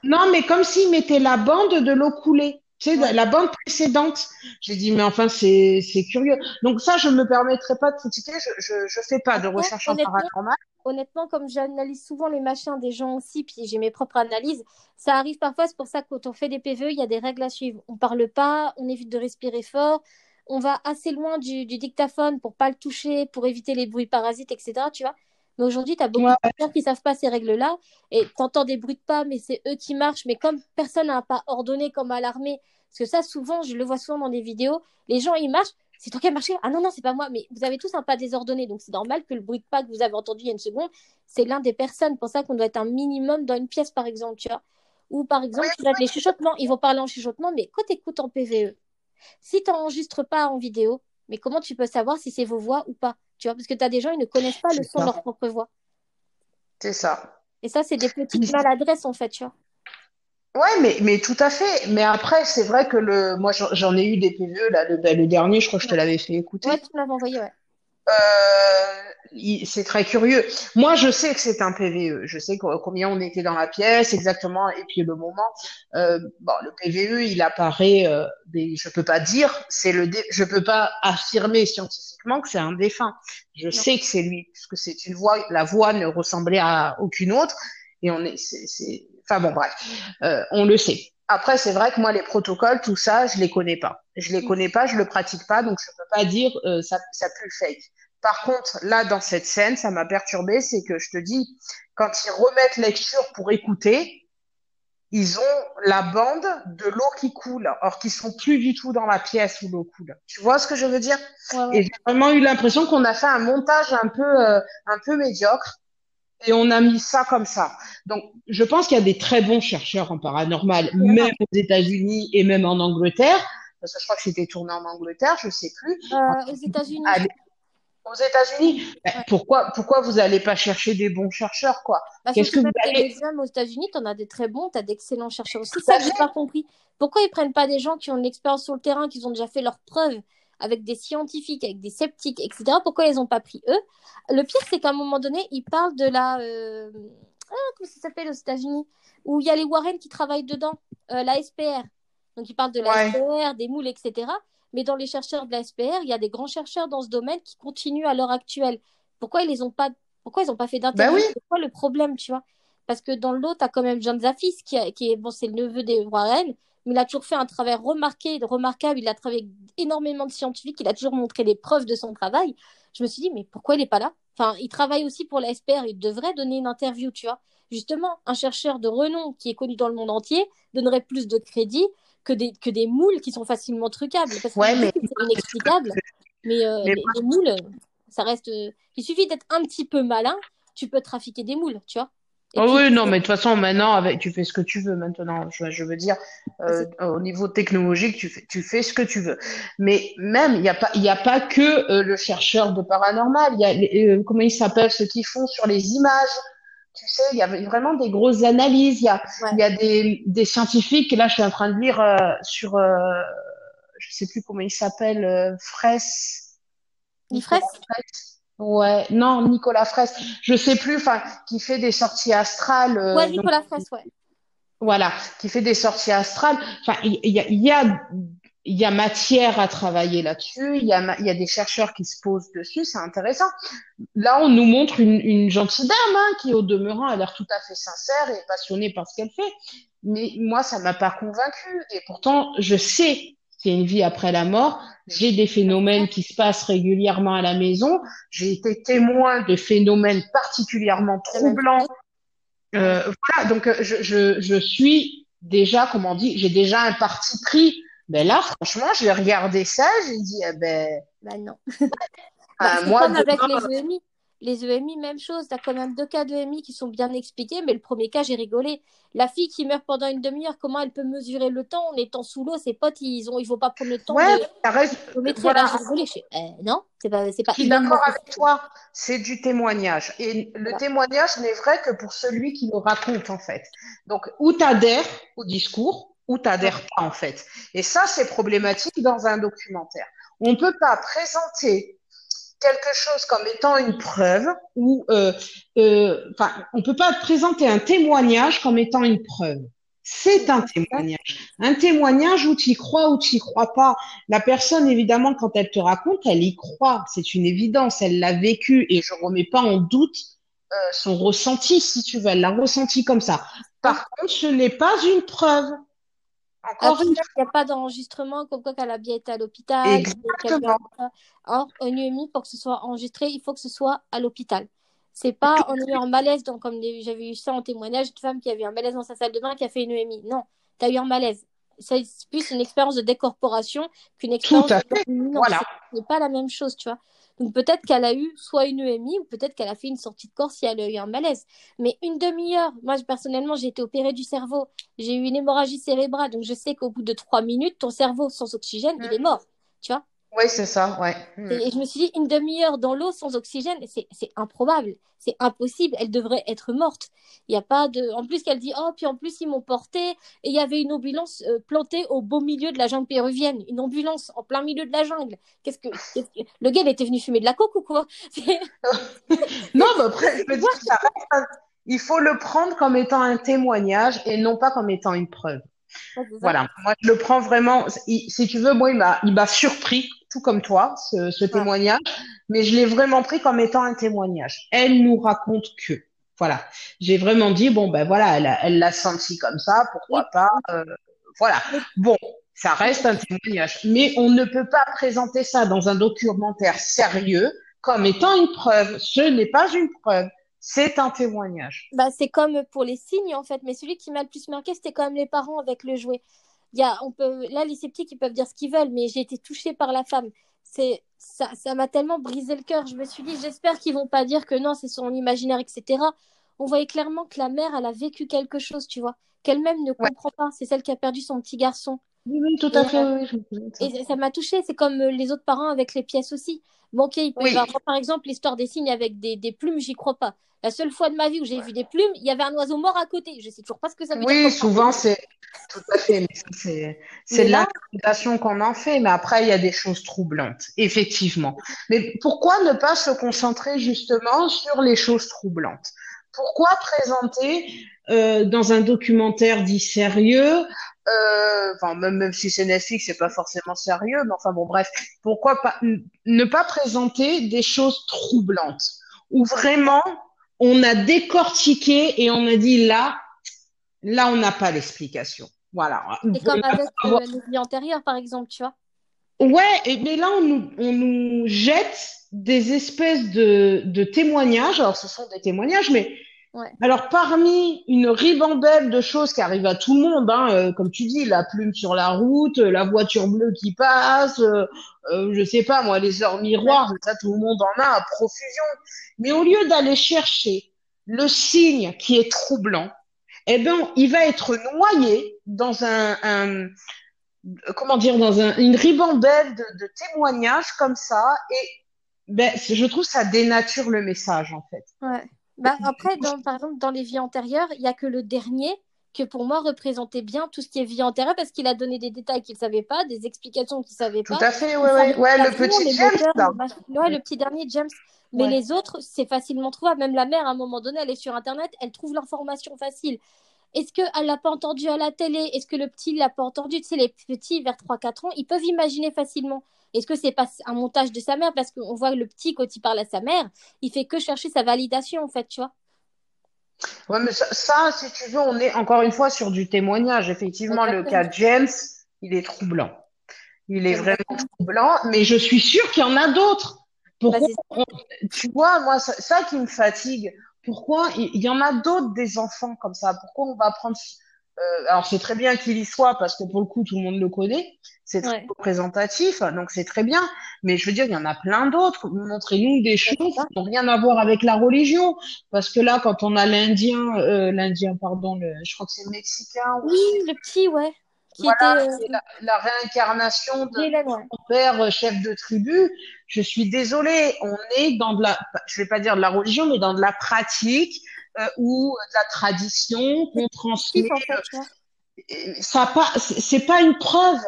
Non, mais comme s'ils mettaient la bande de l'eau coulée. Tu sais, Ouais. la bande précédente. J'ai dit, mais enfin, c'est, curieux. Donc ça, je me permettrai pas de critiquer. Je, je fais pas de recherche en honnêtement, paranormal. honnêtement, comme j'analyse souvent les machins des gens aussi, puis j'ai mes propres analyses, ça arrive parfois. C'est pour ça que quand on fait des PVE, il y a des règles à suivre. On parle pas, on évite de respirer fort, on va assez loin du, du dictaphone pour pas le toucher, pour éviter les bruits parasites, etc. Tu vois. Mais aujourd'hui, tu as beaucoup Ouais. de gens qui savent pas ces règles-là et t'entends des bruits de pas, mais c'est eux qui marchent. Mais comme personne n'a un pas ordonné comme à l'armée, parce que ça, souvent, je le vois souvent dans des vidéos, les gens ils marchent, c'est toi qui as marché? Ah non, non, c'est pas moi. Mais vous avez tous un pas désordonné, donc c'est normal que le bruit de pas que vous avez entendu il y a une seconde, c'est l'un des personnes. Pour ça qu'on doit être un minimum dans une pièce, par exemple, tu vois. Ou par exemple, tu les chuchotements, ils vont parler en chuchotement, mais quand tu écoutes en PVE, si tu n'enregistres pas en vidéo, mais comment tu peux savoir si c'est vos voix ou pas Tu vois, parce que tu as des gens, ils ne connaissent pas le son de leur propre voix. C'est ça. Et ça, c'est des petites maladresses, en fait, tu vois. Ouais, mais, mais tout à fait. Mais après, c'est vrai que le, moi, j'en ai eu des PVE, là, le, ben, le dernier, je crois que je te l'avais fait écouter. Ouais, tu l'avais envoyé, ouais. Euh, c'est très curieux. Moi, je sais que c'est un PVE. Je sais combien on était dans la pièce exactement, et puis le moment. Euh, bon, le PVE, il apparaît. Euh, mais je peux pas dire. C'est le. Je peux pas affirmer scientifiquement que c'est un défunt. Je sais que c'est lui, puisque c'est une voix. La voix ne ressemblait à aucune autre, et on est. C'est. Enfin bon, bref, euh, on le sait. Après, c'est vrai que moi, les protocoles, tout ça, je les connais pas. Je les connais pas, je le pratique pas, donc je peux pas dire euh, ça, ça pue fake. Par contre, là, dans cette scène, ça m'a perturbé, c'est que je te dis, quand ils remettent lecture pour écouter, ils ont la bande de l'eau qui coule, or qu'ils sont plus du tout dans la pièce où l'eau coule. Tu vois ce que je veux dire? Et j'ai vraiment eu l'impression qu'on a fait un montage un peu, euh, un peu médiocre et on a mis ça comme ça. Donc, je pense qu'il y a des très bons chercheurs en paranormal, même aux États-Unis et même en Angleterre. Parce que je crois que c'était tourné en Angleterre, je sais plus. Euh, aux États-Unis. Aux États-Unis? Ben, pourquoi, pourquoi vous n'allez pas chercher des bons chercheurs, quoi? Bah, Qu'est-ce que vous allez aux États-Unis, tu en as des très bons, tu as d'excellents chercheurs aussi. Ça, j'ai pas compris. Pourquoi ils prennent pas des gens qui ont une expérience sur le terrain, qui ont déjà fait leurs preuves? Avec des scientifiques, avec des sceptiques, etc. Pourquoi ils n'ont pas pris eux? Le pire, c'est qu'à un moment donné, ils parlent de la. Euh... Ah, comment ça s'appelle aux États-Unis? Où il y a les Warren qui travaillent dedans, euh, la SPR. Donc, ils parlent de la SPR, des moules, etc. Mais dans les chercheurs de la SPR, il y a des grands chercheurs dans ce domaine qui continuent à l'heure actuelle. Pourquoi ils les ont pas Pourquoi ils n'ont pas fait d'interview bah C'est quoi le problème, tu vois? Parce que dans l'autre, tu as quand même John Zafis, qui, qui est, bon, c'est le neveu des Warren, mais il a toujours fait un travail remarqué, remarquable. Il a travaillé avec énormément de scientifiques. Il a toujours montré des preuves de son travail. Je me suis dit, mais pourquoi il n'est pas là? Enfin, il travaille aussi pour la SPR. Il devrait donner une interview, tu vois. Justement, un chercheur de renom qui est connu dans le monde entier donnerait plus de crédit que des, que des moules qui sont facilement trucables. Parce que mais... c'est inexplicable. Mais, euh, les, moules, ça reste. Il suffit d'être un petit peu malin, tu peux trafiquer des moules, tu vois. Oh oui, non, mais de toute façon, maintenant, avec, tu fais ce que tu veux maintenant. Je, je veux dire, euh, au niveau technologique, tu fais, tu fais ce que tu veux. Mais même, il n'y a pas, il a pas que euh, le chercheur de paranormal. Il y a, euh, comment ils s'appellent, ceux qui font sur les images. Tu sais, il y a vraiment des grosses analyses. Il y a, il y a des, des scientifiques. Là, je suis en train de lire sur, je sais plus comment il s'appelle, Fraisse. Fraisse Ouais, non, Nicolas Fraisse, je sais plus, enfin, qui fait des sorties astrales. Euh, ouais, Nicolas Fraisse, ouais. Voilà, qui fait des sorties astrales. Enfin, il y, y a, il y a matière à travailler là-dessus. Il y a, il y a des chercheurs qui se posent dessus. C'est intéressant. Là, on nous montre une, une gentille dame hein, qui, au demeurant, a l'air tout à fait sincère et passionnée par ce qu'elle fait. Mais moi, ça m'a pas convaincue. Et pourtant, je sais qu'il y a une vie après la mort. J'ai des phénomènes qui se passent régulièrement à la maison. J'ai été témoin de phénomènes particulièrement troublants. Euh, voilà, donc euh, je, je, je suis déjà, comment on dit, j'ai déjà un parti pris. Mais là, franchement, j'ai regardé ça, j'ai dit, eh ben, bah non. bah, moi, comme avec les EMI. Les EMI, même chose. Tu as quand même deux cas d'EMI qui sont bien expliqués, mais le premier cas, j'ai rigolé. La fille qui meurt pendant une demi-heure, comment elle peut mesurer le temps en étant sous l'eau? Ses potes, ils ont, il faut pas prendre le temps. Ouais, de... reste... voilà. rigolé. Je... Euh, non, c'est pas, c'est pas. Je suis d'accord avec toi. C'est du témoignage, et le témoignage n'est vrai que pour celui qui le raconte en fait. Donc, ou t'adhères au discours, ou t'adhères pas en fait. Et ça, c'est problématique dans un documentaire. On peut pas présenter quelque chose comme étant une preuve ou euh, euh, enfin on peut pas présenter un témoignage comme étant une preuve. C'est un témoignage. Un témoignage où tu y crois ou tu y crois pas. La personne évidemment quand elle te raconte elle y croit. C'est une évidence. Elle l'a vécu et je remets pas en doute euh, son ressenti si tu veux. Elle l'a ressenti comme ça. Par contre ce n'est pas une preuve encore il n'y a pas d'enregistrement comme quoi qu'elle a bien été à l'hôpital. Exactement. Or, en UMI, pour que ce soit enregistré, il faut que ce soit à l'hôpital. C'est pas en ayant un malaise, donc, comme j'avais eu ça en témoignage, une femme qui avait un malaise dans sa salle de bain qui a fait une UMI. Non, tu as eu un malaise. c'est plus une expérience de décorporation qu'une expérience Tout à de fait. dominance. Voilà. C'est c'est pas la même chose, tu vois. Donc peut-être qu'elle a eu soit une EMI ou peut-être qu'elle a fait une sortie de corps si elle a eu un malaise. Mais une demi-heure, moi personnellement j'ai été opérée du cerveau, j'ai eu une hémorragie cérébrale, donc je sais qu'au bout de trois minutes, ton cerveau sans oxygène, il est Mm. mort, tu vois? Oui, c'est ça, ouais. Mm. Et, et je me suis dit, une demi-heure dans l'eau sans oxygène, c'est improbable, c'est impossible, elle devrait être morte. Il y a pas de... En plus qu'elle dit, oh, puis en plus ils m'ont portée, et il y avait une ambulance euh, plantée au beau milieu de la jungle péruvienne, une ambulance en plein milieu de la jungle. Qu'est-ce que... Le gars, il était venu fumer de la coke ou quoi? Non, mais après, je veux dire, ça reste un- il faut le prendre comme étant un témoignage et non pas comme étant une preuve. Voilà, moi je le prends vraiment, il- si tu veux, moi il m'a surpris, tout comme toi, ce, ce témoignage, mais je l'ai vraiment pris comme étant un témoignage. Elle nous raconte que, voilà, j'ai vraiment dit, bon ben voilà, elle l'a senti comme ça, pourquoi pas, euh, voilà. Bon, ça reste un témoignage, mais on ne peut pas présenter ça dans un documentaire sérieux comme étant une preuve. Ce n'est pas une preuve, c'est un témoignage. Bah, c'est comme pour les signes en fait, mais celui qui m'a le plus marqué, c'était quand même les parents avec le jouet. Il y a, on peut, là, les sceptiques, ils peuvent dire ce qu'ils veulent, mais j'ai été touchée par la femme. C'est, ça, ça m'a tellement brisé le cœur. Je me suis dit, j'espère qu'ils vont pas dire que non, c'est son imaginaire, etc. On voyait clairement que la mère, elle a vécu quelque chose, tu vois, qu'elle-même ne Ouais. comprend pas. C'est celle qui a perdu son petit garçon. Oui, oui, tout Et, à fait, oui, oui, je et ça m'a touchée. C'est comme euh, les autres parents avec les pièces aussi. Bon, ok, il peut y Oui. avoir, par exemple, l'histoire des signes avec des, des plumes, j'y crois pas. La seule fois de ma vie où j'ai vu des plumes, il y avait un oiseau mort à côté. Je sais toujours pas ce que ça veut dire. Oui, souvent c'est tout à fait, c'est l'interprétation qu'on en fait, mais après il y a des choses troublantes, effectivement. Mais pourquoi ne pas se concentrer justement sur les choses troublantes? Pourquoi présenter euh, dans un documentaire dit sérieux, euh, enfin même, même si c'est Netflix, c'est pas forcément sérieux, mais enfin bon bref, pourquoi pas ne pas présenter des choses troublantes? Où vraiment on a décortiqué et on a dit là, là on n'a pas l'explication. Voilà. C'est comme avec euh, les vies antérieures, par exemple, tu vois. Ouais, et, mais là, on nous, on nous jette des espèces de, de témoignages. Alors, ce sont des témoignages, mais Ouais. alors parmi une ribambelle de choses qui arrivent à tout le monde, hein, euh, comme tu dis, la plume sur la route, euh, la voiture bleue qui passe, euh, euh, je sais pas moi, les heures miroirs, ça tout le monde en a à profusion. Mais au lieu d'aller chercher le signe qui est troublant, eh ben, il va être noyé dans un, un comment dire, dans un, une ribambelle de, de témoignages comme ça, et ben, je trouve ça dénature le message en fait. Ouais. Bah, après, dans, par exemple, dans les vies antérieures, il y a que le dernier que pour moi représentait bien tout ce qui est vie antérieure parce qu'il a donné des détails qu'il ne savait pas, des explications qu'il ne savait Tout pas. à fait, ouais, ouais, ouais, le tout, petit James, moteurs. Ouais, le petit dernier James. Mais Ouais. les autres, c'est facilement trouvable. Même la mère, à un moment donné, elle est sur Internet, elle trouve l'information facile. Est-ce qu'elle l'a pas entendu à la télé? Est-ce que le petit l'a pas entendu Tu sais, les petits vers 3-4 ans, ils peuvent imaginer facilement. Est-ce que c'est pas un montage de sa mère? Parce qu'on voit le petit, quand il parle à sa mère, il fait que chercher sa validation, en fait, tu vois. Ouais, mais ça, ça, si tu veux, on est encore une fois sur du témoignage. Effectivement, le cas de James, il est troublant. Il est vraiment troublant, mais je suis sûre qu'il y en a d'autres. Pourquoi Bah, on- tu vois, moi, ça, ça qui me fatigue. Pourquoi il il y en a d'autres des enfants comme ça? Pourquoi on va prendre euh, alors c'est très bien qu'il y soit parce que pour le coup tout le monde le connaît, c'est très Ouais. représentatif, donc c'est très bien. Mais je veux dire, il y en a plein d'autres. Montrez-nous des choses qui n'ont rien à voir avec la religion, parce que là, quand on a l'Indien, euh, l'Indien, pardon, le, je crois que c'est le Mexicain, ou- Oui, le petit, ouais. Qui voilà, était. euh, la, la réincarnation de mon père euh, chef de tribu. Je suis désolée, on est dans de la, je vais pas dire de la religion, mais dans de la pratique euh, ou de la tradition qu'on transmet. En fait. Euh, Ça pas, c'est pas une preuve.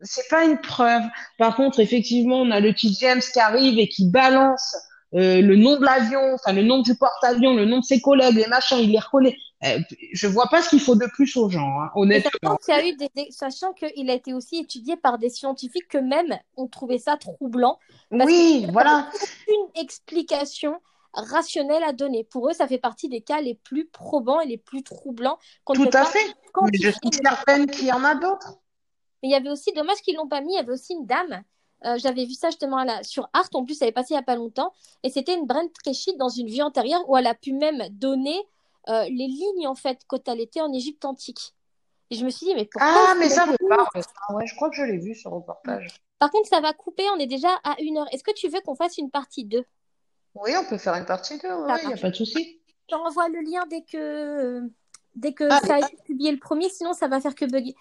C'est pas une preuve. Par contre, effectivement, on a le petit James qui arrive et qui balance euh, le nom de l'avion, enfin le nom du porte-avions, le nom de ses collègues, les machins, il les reconnaît. Euh, je vois pas ce qu'il faut de plus aux gens, hein, honnêtement. sachant qu'il y a eu des, sachant qu'il a été aussi étudié par des scientifiques que même ont trouvé ça troublant. Parce Oui, voilà. Une explication rationnelle à donner. Pour eux, ça fait partie des cas les plus probants et les plus troublants Tout à fait. Mais je suis certaine qu'il y en a d'autres. Mais il y avait aussi, dommage qu'ils l'ont pas mis, il y avait aussi une dame. euh, J'avais vu ça justement là, sur Art, en plus, ça avait passé il n'y a pas longtemps. Et c'était une Brent Treshit dans une vie antérieure où elle a pu même donner euh, les lignes, en fait, quand elle était en Égypte antique. Et je me suis dit, mais pourquoi Ah, mais ça me parle. ça. Ouais, je crois que je l'ai vu ce reportage. Par contre, ça va couper, on est déjà à une heure. Est-ce que tu veux qu'on fasse une partie 2 Oui, on peut faire une partie 2, Ça il n'y a pas de souci. J'envoie le lien dès que, dès que Allez. ça a été publié le premier, sinon ça va faire que bugger.